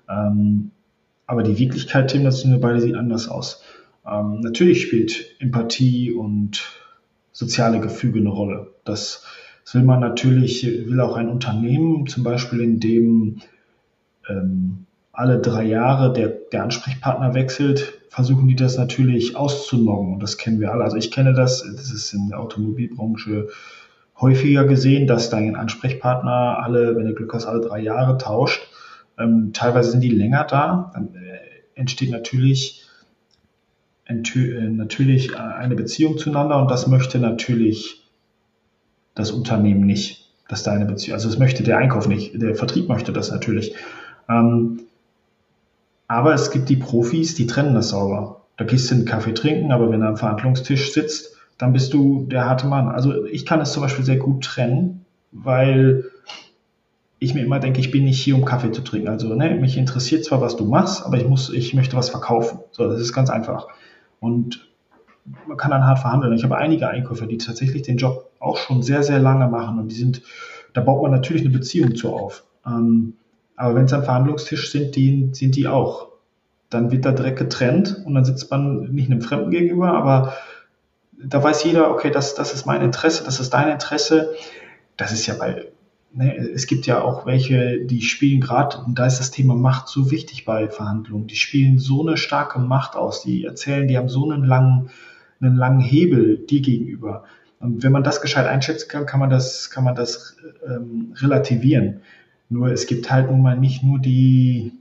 [SPEAKER 3] Ähm, aber die Wirklichkeit, Tim, das sind wir beide, sieht anders aus. Ähm, natürlich spielt Empathie und soziale Gefüge eine Rolle. Das, das will man natürlich, will auch ein Unternehmen, zum Beispiel in dem ähm, alle drei Jahre der, der Ansprechpartner wechselt, versuchen die das natürlich auszunoggen. Und das kennen wir alle. Also ich kenne das, das ist in der Automobilbranche häufiger gesehen, dass dein Ansprechpartner alle, wenn du Glück hast, alle drei Jahre tauscht. Ähm, teilweise sind die länger da. Dann äh, entsteht natürlich, äh, natürlich eine Beziehung zueinander und das möchte natürlich das Unternehmen nicht, dass da Beziehung, also das möchte der Einkauf nicht, der Vertrieb möchte das natürlich. Ähm, aber es gibt die Profis, die trennen das sauber. Da gehst du einen Kaffee trinken, aber wenn du am Verhandlungstisch sitzt, dann bist du der harte Mann. Also ich kann es zum Beispiel sehr gut trennen, weil ich mir immer denke, ich bin nicht hier, um Kaffee zu trinken. Also ne, mich interessiert zwar, was du machst, aber ich muss, ich möchte was verkaufen. So, das ist ganz einfach. Und man kann dann hart verhandeln. Ich habe einige Einkäufer, die tatsächlich den Job auch schon sehr, sehr lange machen und die sind, da baut man natürlich eine Beziehung zu auf. Ähm, aber wenn sie am Verhandlungstisch sind, die, sind die auch. Dann wird da direkt getrennt und dann sitzt man nicht einem Fremden gegenüber, aber da weiß jeder, okay, das, das ist mein Interesse, das ist dein Interesse. Das ist ja bei, ne, es gibt ja auch welche, die spielen gerade, und da ist das Thema Macht so wichtig bei Verhandlungen, die spielen so eine starke Macht aus, die erzählen, die haben so einen langen, einen langen Hebel dir gegenüber. Und wenn man das gescheit einschätzen kann, kann man das, kann man das ähm, relativieren. Nur es gibt halt nun mal nicht nur die,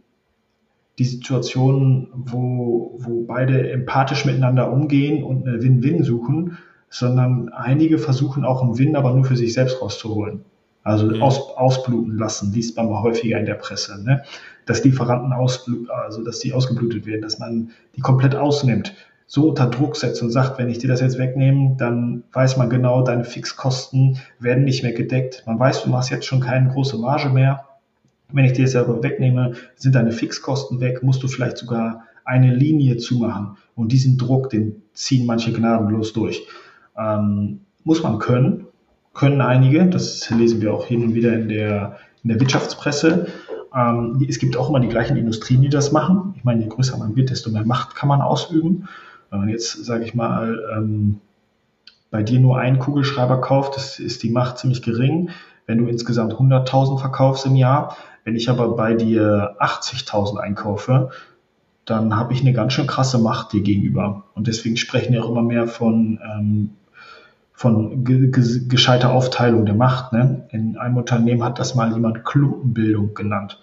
[SPEAKER 3] die Situation, wo, wo beide empathisch miteinander umgehen und eine Win-Win suchen, sondern einige versuchen auch einen Win, aber nur für sich selbst rauszuholen. Also mhm. aus, ausbluten lassen, liest man mal häufiger in der Presse, ne? dass Lieferanten ausbluten, also dass die ausgeblutet werden, dass man die komplett ausnimmt. So unter Druck setzt und sagt, wenn ich dir das jetzt wegnehme, dann weiß man genau, deine Fixkosten werden nicht mehr gedeckt. Man weiß, du machst jetzt schon keine große Marge mehr. Wenn ich dir das aber wegnehme, sind deine Fixkosten weg, musst du vielleicht sogar eine Linie zumachen. Und diesen Druck, den ziehen manche gnadenlos durch. Ähm, muss man können, können einige, das lesen wir auch hin und wieder in der, in der Wirtschaftspresse. Ähm, es gibt auch immer die gleichen Industrien, die das machen. Ich meine, je größer man wird, desto mehr Macht kann man ausüben. Wenn man jetzt, sage ich mal, ähm, bei dir nur einen Kugelschreiber kauft, das ist die Macht ziemlich gering. Wenn du insgesamt 100.000 verkaufst im Jahr, wenn ich aber bei dir 80.000 einkaufe, dann habe ich eine ganz schön krasse Macht dir gegenüber. Und deswegen sprechen wir auch immer mehr von, ähm, von ge ge gescheiter Aufteilung der Macht. Ne? In einem Unternehmen hat das mal jemand Klumpenbildung genannt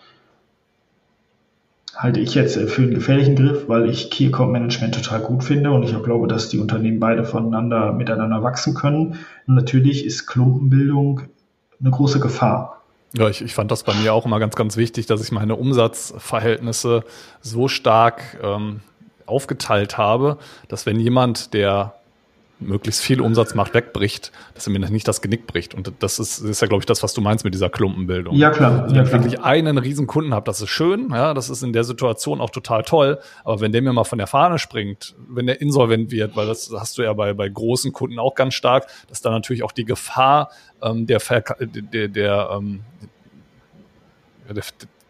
[SPEAKER 3] halte ich jetzt für einen gefährlichen Griff, weil ich Key Account Management total gut finde und ich auch glaube, dass die Unternehmen beide voneinander miteinander wachsen können. Und natürlich ist Klumpenbildung eine große Gefahr.
[SPEAKER 1] Ja, ich, ich fand das bei mir auch immer ganz, ganz wichtig, dass ich meine Umsatzverhältnisse so stark ähm, aufgeteilt habe, dass wenn jemand, der möglichst viel Umsatz macht, wegbricht, dass er mir nicht das Genick bricht. Und das ist, ist ja, glaube ich, das, was du meinst mit dieser Klumpenbildung.
[SPEAKER 3] Ja, klar.
[SPEAKER 1] Also,
[SPEAKER 3] wenn
[SPEAKER 1] ich ja, wirklich einen riesen Kunden habe, das ist schön, ja, das ist in der Situation auch total toll. Aber wenn der mir mal von der Fahne springt, wenn der insolvent wird, weil das hast du ja bei, bei großen Kunden auch ganz stark, dass da natürlich auch die Gefahr ähm, der, Verka der, der, ähm, der,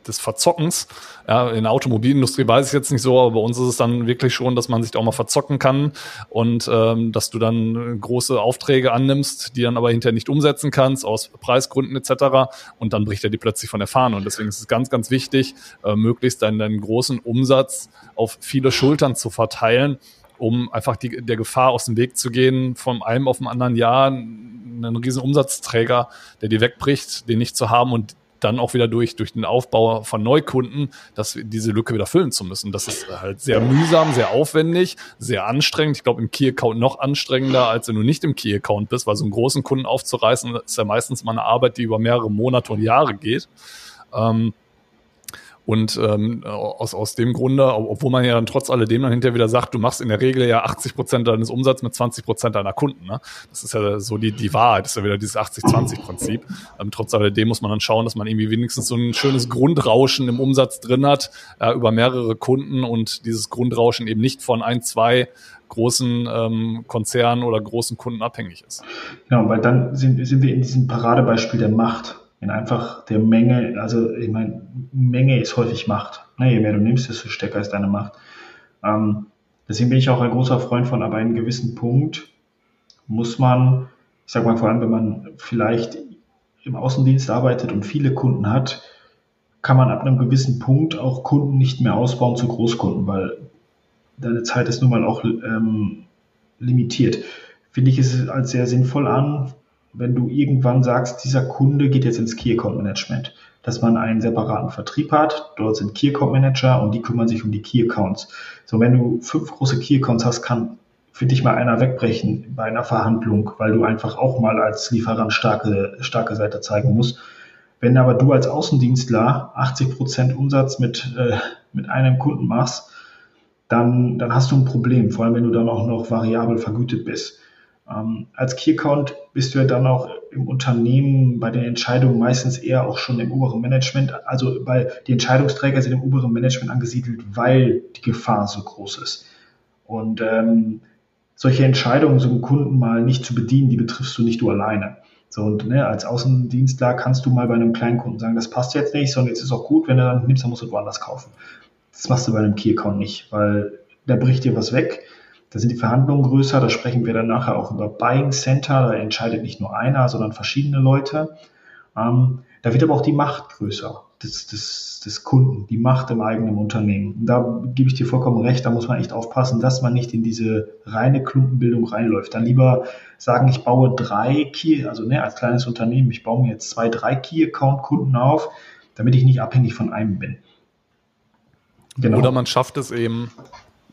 [SPEAKER 1] des Verzockens. Ja, in der Automobilindustrie weiß ich jetzt nicht so, aber bei uns ist es dann wirklich schon, dass man sich da auch mal verzocken kann und ähm, dass du dann große Aufträge annimmst, die dann aber hinterher nicht umsetzen kannst, aus Preisgründen etc. Und dann bricht er die plötzlich von der Fahne. Und deswegen ist es ganz, ganz wichtig, äh, möglichst deinen, deinen großen Umsatz auf viele Schultern zu verteilen um einfach die, der Gefahr aus dem Weg zu gehen, von einem auf den anderen Jahr einen riesen Umsatzträger, der dir wegbricht, den nicht zu haben und dann auch wieder durch, durch den Aufbau von Neukunden, dass diese Lücke wieder füllen zu müssen. Das ist halt sehr mühsam, sehr aufwendig, sehr anstrengend. Ich glaube, im Key-Account noch anstrengender, als wenn du nicht im Key-Account bist, weil so einen großen Kunden aufzureißen, ist ja meistens mal eine Arbeit, die über mehrere Monate und Jahre geht. Ähm, und ähm, aus, aus dem Grunde, obwohl man ja dann trotz alledem dann hinterher wieder sagt, du machst in der Regel ja 80 Prozent deines Umsatzes mit 20 Prozent deiner Kunden. Ne? Das ist ja so die, die Wahrheit, das ist ja wieder dieses 80-20-Prinzip. Ähm, trotz alledem muss man dann schauen, dass man irgendwie wenigstens so ein schönes Grundrauschen im Umsatz drin hat, äh, über mehrere Kunden und dieses Grundrauschen eben nicht von ein, zwei großen ähm, Konzernen oder großen Kunden abhängig ist.
[SPEAKER 3] Genau, weil dann sind, sind wir in diesem Paradebeispiel der Macht in einfach der Menge, also ich meine, Menge ist häufig Macht. Ne? Je mehr du nimmst, desto stärker ist deine Macht. Ähm, deswegen bin ich auch ein großer Freund von, aber einen gewissen Punkt muss man, ich sag mal vor allem, wenn man vielleicht im Außendienst arbeitet und viele Kunden hat, kann man ab einem gewissen Punkt auch Kunden nicht mehr ausbauen zu Großkunden, weil deine Zeit ist nun mal auch ähm, limitiert. Finde ich es als sehr sinnvoll an, wenn du irgendwann sagst, dieser Kunde geht jetzt ins Key Account Management, dass man einen separaten Vertrieb hat, dort sind Key Account Manager und die kümmern sich um die Key Accounts. So, wenn du fünf große Key Accounts hast, kann für dich mal einer wegbrechen bei einer Verhandlung, weil du einfach auch mal als Lieferant starke, starke Seite zeigen musst. Wenn aber du als Außendienstler 80 Prozent Umsatz mit, äh, mit einem Kunden machst, dann, dann hast du ein Problem, vor allem wenn du dann auch noch variabel vergütet bist. Ähm, als Key Account bist du ja dann auch im Unternehmen bei den Entscheidungen meistens eher auch schon im oberen Management, also weil die Entscheidungsträger sind im oberen Management angesiedelt, weil die Gefahr so groß ist. Und ähm, solche Entscheidungen, so einen Kunden mal nicht zu bedienen, die betriffst du nicht du alleine. So, und ne, als Außendienstler kannst du mal bei einem kleinen Kunden sagen, das passt jetzt nicht, sondern jetzt ist auch gut, wenn du dann nimmst, dann musst du woanders kaufen. Das machst du bei einem Key Account nicht, weil da bricht dir was weg da sind die Verhandlungen größer, da sprechen wir dann nachher auch über Buying Center, da entscheidet nicht nur einer, sondern verschiedene Leute. Ähm, da wird aber auch die Macht größer des, des, des Kunden, die Macht im eigenen Unternehmen. Und da gebe ich dir vollkommen recht, da muss man echt aufpassen, dass man nicht in diese reine Klumpenbildung reinläuft. Dann lieber sagen, ich baue drei Key, also ne, als kleines Unternehmen, ich baue mir jetzt zwei, drei Key-Account-Kunden auf, damit ich nicht abhängig von einem bin.
[SPEAKER 1] Genau. Oder man schafft es eben,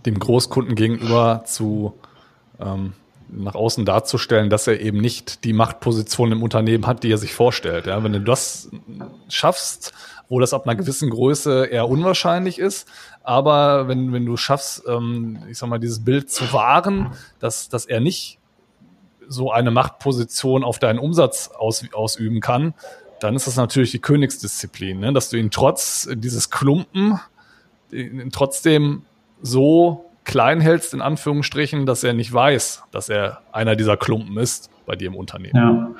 [SPEAKER 1] dem Großkunden gegenüber zu ähm, nach außen darzustellen, dass er eben nicht die Machtposition im Unternehmen hat, die er sich vorstellt. Ja, wenn du das schaffst, wo das ab einer gewissen Größe eher unwahrscheinlich ist. Aber wenn, wenn du schaffst, ähm, ich sag mal, dieses Bild zu wahren, dass, dass er nicht so eine Machtposition auf deinen Umsatz aus, ausüben kann, dann ist das natürlich die Königsdisziplin, ne? dass du ihn trotz dieses Klumpen trotzdem so klein hältst, in Anführungsstrichen, dass er nicht weiß, dass er einer dieser Klumpen ist bei dir im Unternehmen.
[SPEAKER 3] Ja,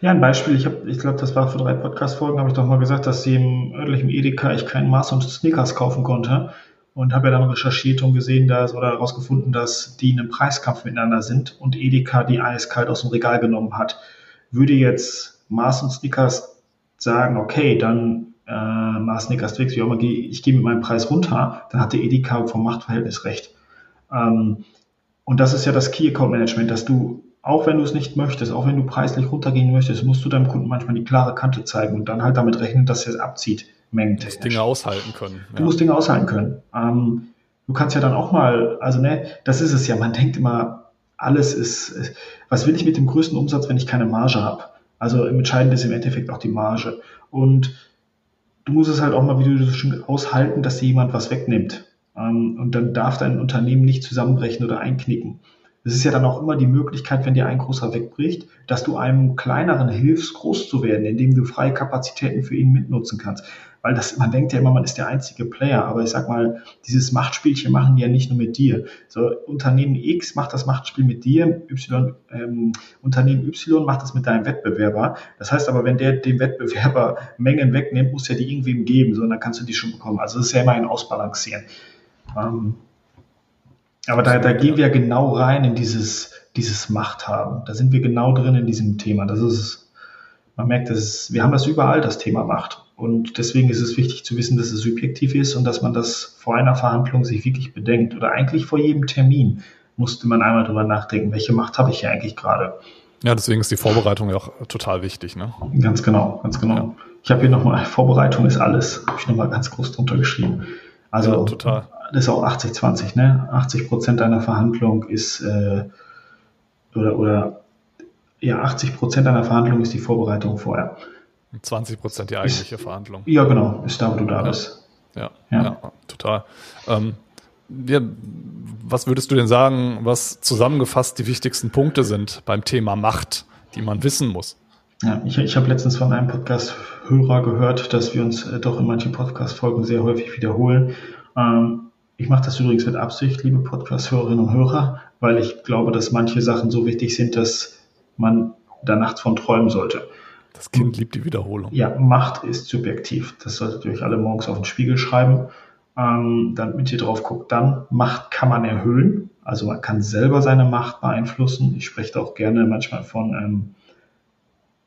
[SPEAKER 3] ja ein Beispiel, ich, ich glaube, das war für drei Podcast-Folgen, habe ich doch mal gesagt, dass sie im örtlichen Edeka ich keinen Maß und Sneakers kaufen konnte und habe ja dann recherchiert und gesehen, dass oder herausgefunden, dass die in einem Preiskampf miteinander sind und Edeka die eiskalt aus dem Regal genommen hat. Würde jetzt Mars und Snickers sagen, okay, dann äh, Mars Snickers Twix, wie auch immer, ich gehe mit meinem Preis runter, dann hat der Edeka vom Machtverhältnis recht. Ähm, und das ist ja das Key Account Management, dass du, auch wenn du es nicht möchtest, auch wenn du preislich runtergehen möchtest, musst du deinem Kunden manchmal die klare Kante zeigen und dann halt damit rechnen, dass er es abzieht,
[SPEAKER 1] mengentechnisch. Du musst Dinge aushalten können.
[SPEAKER 3] Ja. Du musst Dinge aushalten können. Ähm, du kannst ja dann auch mal, also ne, das ist es ja, man denkt immer, alles ist, was will ich mit dem größten Umsatz, wenn ich keine Marge habe? Also im Entscheidenden ist im Endeffekt auch die Marge. Und du musst es halt auch mal, wie du schon aushalten, dass dir jemand was wegnimmt. Ähm, und dann darf dein Unternehmen nicht zusammenbrechen oder einknicken. Es ist ja dann auch immer die Möglichkeit, wenn dir ein großer wegbricht, dass du einem kleineren hilfst, groß zu werden, indem du freie Kapazitäten für ihn mitnutzen kannst. Weil das, man denkt ja immer, man ist der einzige Player, aber ich sag mal, dieses Machtspielchen machen die ja nicht nur mit dir. So, Unternehmen X macht das Machtspiel mit dir, Y, ähm, Unternehmen Y macht das mit deinem Wettbewerber. Das heißt aber, wenn der dem Wettbewerber [LAUGHS] Mengen wegnimmt, muss er die irgendwem geben, so, dann kannst du die schon bekommen. Also das ist ja immer ein Ausbalancieren. Ähm, aber da, da gehen wir genau rein in dieses, dieses Machthaben. Da sind wir genau drin in diesem Thema. Das ist, man merkt, dass wir haben das überall, das Thema Macht. Und deswegen ist es wichtig zu wissen, dass es subjektiv ist und dass man das vor einer Verhandlung sich wirklich bedenkt. Oder eigentlich vor jedem Termin musste man einmal drüber nachdenken, welche Macht habe ich hier eigentlich gerade.
[SPEAKER 1] Ja, deswegen ist die Vorbereitung ja auch total wichtig. Ne?
[SPEAKER 3] Ganz genau, ganz genau. Ja. Ich habe hier nochmal, Vorbereitung ist alles, habe ich nochmal ganz groß drunter geschrieben. Also ja, total das ist auch 80-20, ne? 80 Prozent deiner Verhandlung ist, äh, oder, oder, ja, 80 Prozent deiner Verhandlung ist die Vorbereitung vorher.
[SPEAKER 1] 20 Prozent die eigentliche ist, Verhandlung.
[SPEAKER 3] Ja, genau, ist da, wo du da
[SPEAKER 1] ja.
[SPEAKER 3] bist.
[SPEAKER 1] Ja, ja. ja total. Ähm, ja, was würdest du denn sagen, was zusammengefasst die wichtigsten Punkte sind beim Thema Macht, die man wissen muss?
[SPEAKER 3] Ja, ich, ich habe letztens von einem Podcast-Hörer gehört, dass wir uns äh, doch in manchen Podcast-Folgen sehr häufig wiederholen. Ähm, ich mache das übrigens mit Absicht, liebe Podcast-Hörerinnen und Hörer, weil ich glaube, dass manche Sachen so wichtig sind, dass man da nachts von träumen sollte.
[SPEAKER 1] Das Kind liebt die Wiederholung.
[SPEAKER 3] Ja, Macht ist subjektiv. Das solltet ihr euch alle morgens auf den Spiegel schreiben, ähm, damit ihr drauf guckt. Dann, Macht kann man erhöhen. Also man kann selber seine Macht beeinflussen. Ich spreche da auch gerne manchmal von ähm,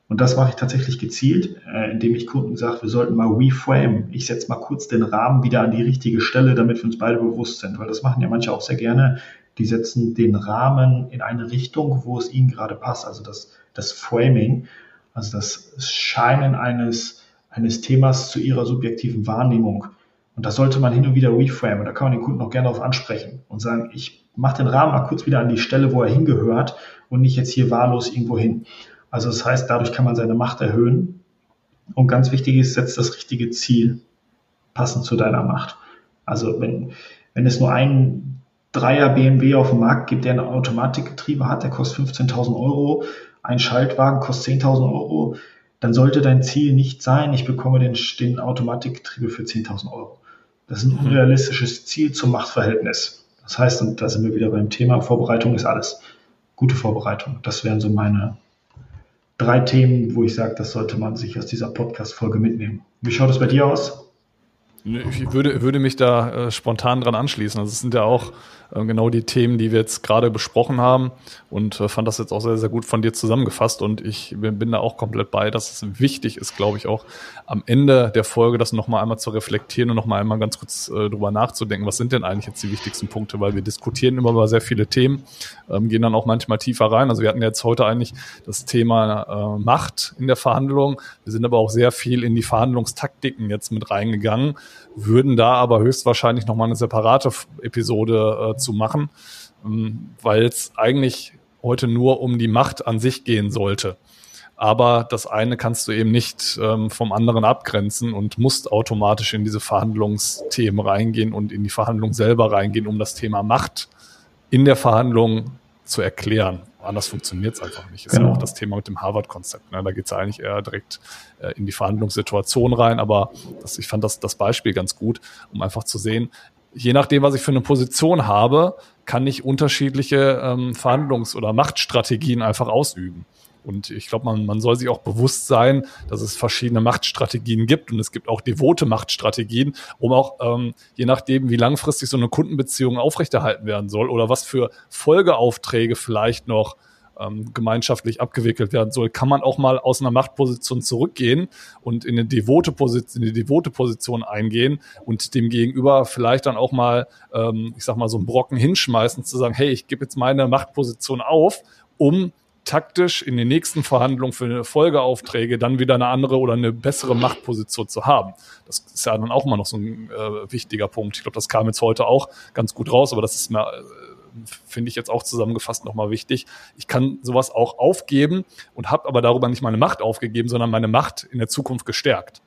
[SPEAKER 3] und das mache ich tatsächlich gezielt, äh, indem ich Kunden sage, wir sollten mal reframe. Ich setze mal kurz den Rahmen wieder an die richtige Stelle, damit wir uns beide bewusst sind, weil das machen ja manche auch sehr gerne. Die setzen den Rahmen in eine Richtung, wo es ihnen gerade passt, also das, das Framing, also das Scheinen eines, eines Themas zu ihrer subjektiven Wahrnehmung. Und das sollte man hin und wieder reframe. Da kann man den Kunden auch gerne darauf ansprechen und sagen, ich mache den Rahmen mal kurz wieder an die Stelle, wo er hingehört und nicht jetzt hier wahllos irgendwo hin. Also das heißt, dadurch kann man seine Macht erhöhen. Und ganz wichtig ist, setz das richtige Ziel passend zu deiner Macht. Also wenn, wenn es nur einen Dreier BMW auf dem Markt gibt, der ein Automatikgetriebe hat, der kostet 15.000 Euro, ein Schaltwagen kostet 10.000 Euro, dann sollte dein Ziel nicht sein, ich bekomme den, den Automatikgetriebe für 10.000 Euro. Das ist ein mhm. unrealistisches Ziel zum Machtverhältnis. Das heißt, und da sind wir wieder beim Thema, Vorbereitung ist alles. Gute Vorbereitung. Das wären so meine drei Themen, wo ich sage, das sollte man sich aus dieser Podcast-Folge mitnehmen. Wie schaut es bei dir aus?
[SPEAKER 1] Ich würde, würde mich da äh, spontan dran anschließen. Also es sind ja auch äh, genau die Themen, die wir jetzt gerade besprochen haben und äh, fand das jetzt auch sehr, sehr gut von dir zusammengefasst und ich bin, da auch komplett bei, dass es wichtig ist, glaube ich, auch am Ende der Folge das nochmal einmal zu reflektieren und nochmal einmal ganz kurz äh, drüber nachzudenken, was sind denn eigentlich jetzt die wichtigsten Punkte, weil wir diskutieren immer über sehr viele Themen, ähm, gehen dann auch manchmal tiefer rein. Also wir hatten jetzt heute eigentlich das Thema äh, Macht in der Verhandlung. Wir sind aber auch sehr viel in die Verhandlungstaktiken jetzt mit reingegangen, würden da aber höchstwahrscheinlich nochmal eine separate Episode äh, zu machen, ähm, weil es eigentlich heute nur um die Macht an sich gehen sollte. aber das eine kannst du eben nicht ähm, vom anderen abgrenzen und musst automatisch in diese Verhandlungsthemen reingehen und in die Verhandlung selber reingehen, um das Thema Macht in der Verhandlung zu erklären. Anders funktioniert es einfach nicht. Das genau. ist ja auch das Thema mit dem Harvard-Konzept. Ne? Da geht es eigentlich eher direkt äh, in die Verhandlungssituation rein. Aber das, ich fand das, das Beispiel ganz gut, um einfach zu sehen, je nachdem, was ich für eine Position habe, kann ich unterschiedliche ähm, Verhandlungs- oder Machtstrategien einfach ausüben. Und ich glaube, man, man soll sich auch bewusst sein, dass es verschiedene Machtstrategien gibt und es gibt auch devote Machtstrategien, um auch ähm, je nachdem, wie langfristig so eine Kundenbeziehung aufrechterhalten werden soll oder was für Folgeaufträge vielleicht noch ähm, gemeinschaftlich abgewickelt werden soll, kann man auch mal aus einer Machtposition zurückgehen und in eine devote Position, in die devote Position eingehen und dem Gegenüber vielleicht dann auch mal, ähm, ich sag mal, so einen Brocken hinschmeißen, zu sagen, hey, ich gebe jetzt meine Machtposition auf, um taktisch in den nächsten Verhandlungen für Folgeaufträge dann wieder eine andere oder eine bessere Machtposition zu haben. Das ist ja dann auch immer noch so ein äh, wichtiger Punkt. Ich glaube, das kam jetzt heute auch ganz gut raus, aber das ist mir, äh, finde ich jetzt auch zusammengefasst nochmal wichtig. Ich kann sowas auch aufgeben und habe aber darüber nicht meine Macht aufgegeben, sondern meine Macht in der Zukunft gestärkt.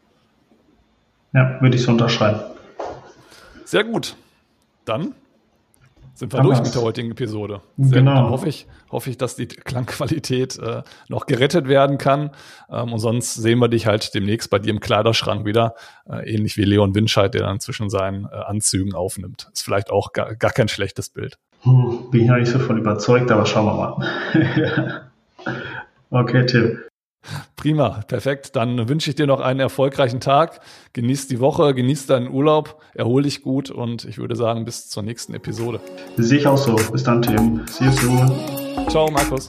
[SPEAKER 3] Ja, würde ich so unterschreiben.
[SPEAKER 1] Sehr gut. Dann sind wir durch mit der heutigen Episode. Sehr genau. Dann hoffe ich, hoffe ich, dass die Klangqualität äh, noch gerettet werden kann. Ähm, und sonst sehen wir dich halt demnächst bei dir im Kleiderschrank wieder, äh, ähnlich wie Leon Winscheid, der dann zwischen seinen äh, Anzügen aufnimmt. Ist vielleicht auch gar, gar kein schlechtes Bild.
[SPEAKER 3] Hm, bin ich noch nicht so voll überzeugt, aber schauen wir mal. [LAUGHS] okay, Tim.
[SPEAKER 1] Prima, perfekt. Dann wünsche ich dir noch einen erfolgreichen Tag. Genieß die Woche, genieß deinen Urlaub, erhol dich gut und ich würde sagen, bis zur nächsten Episode.
[SPEAKER 3] Sehe ich auch so. Bis dann, Tim. See you soon.
[SPEAKER 1] Ciao, Markus.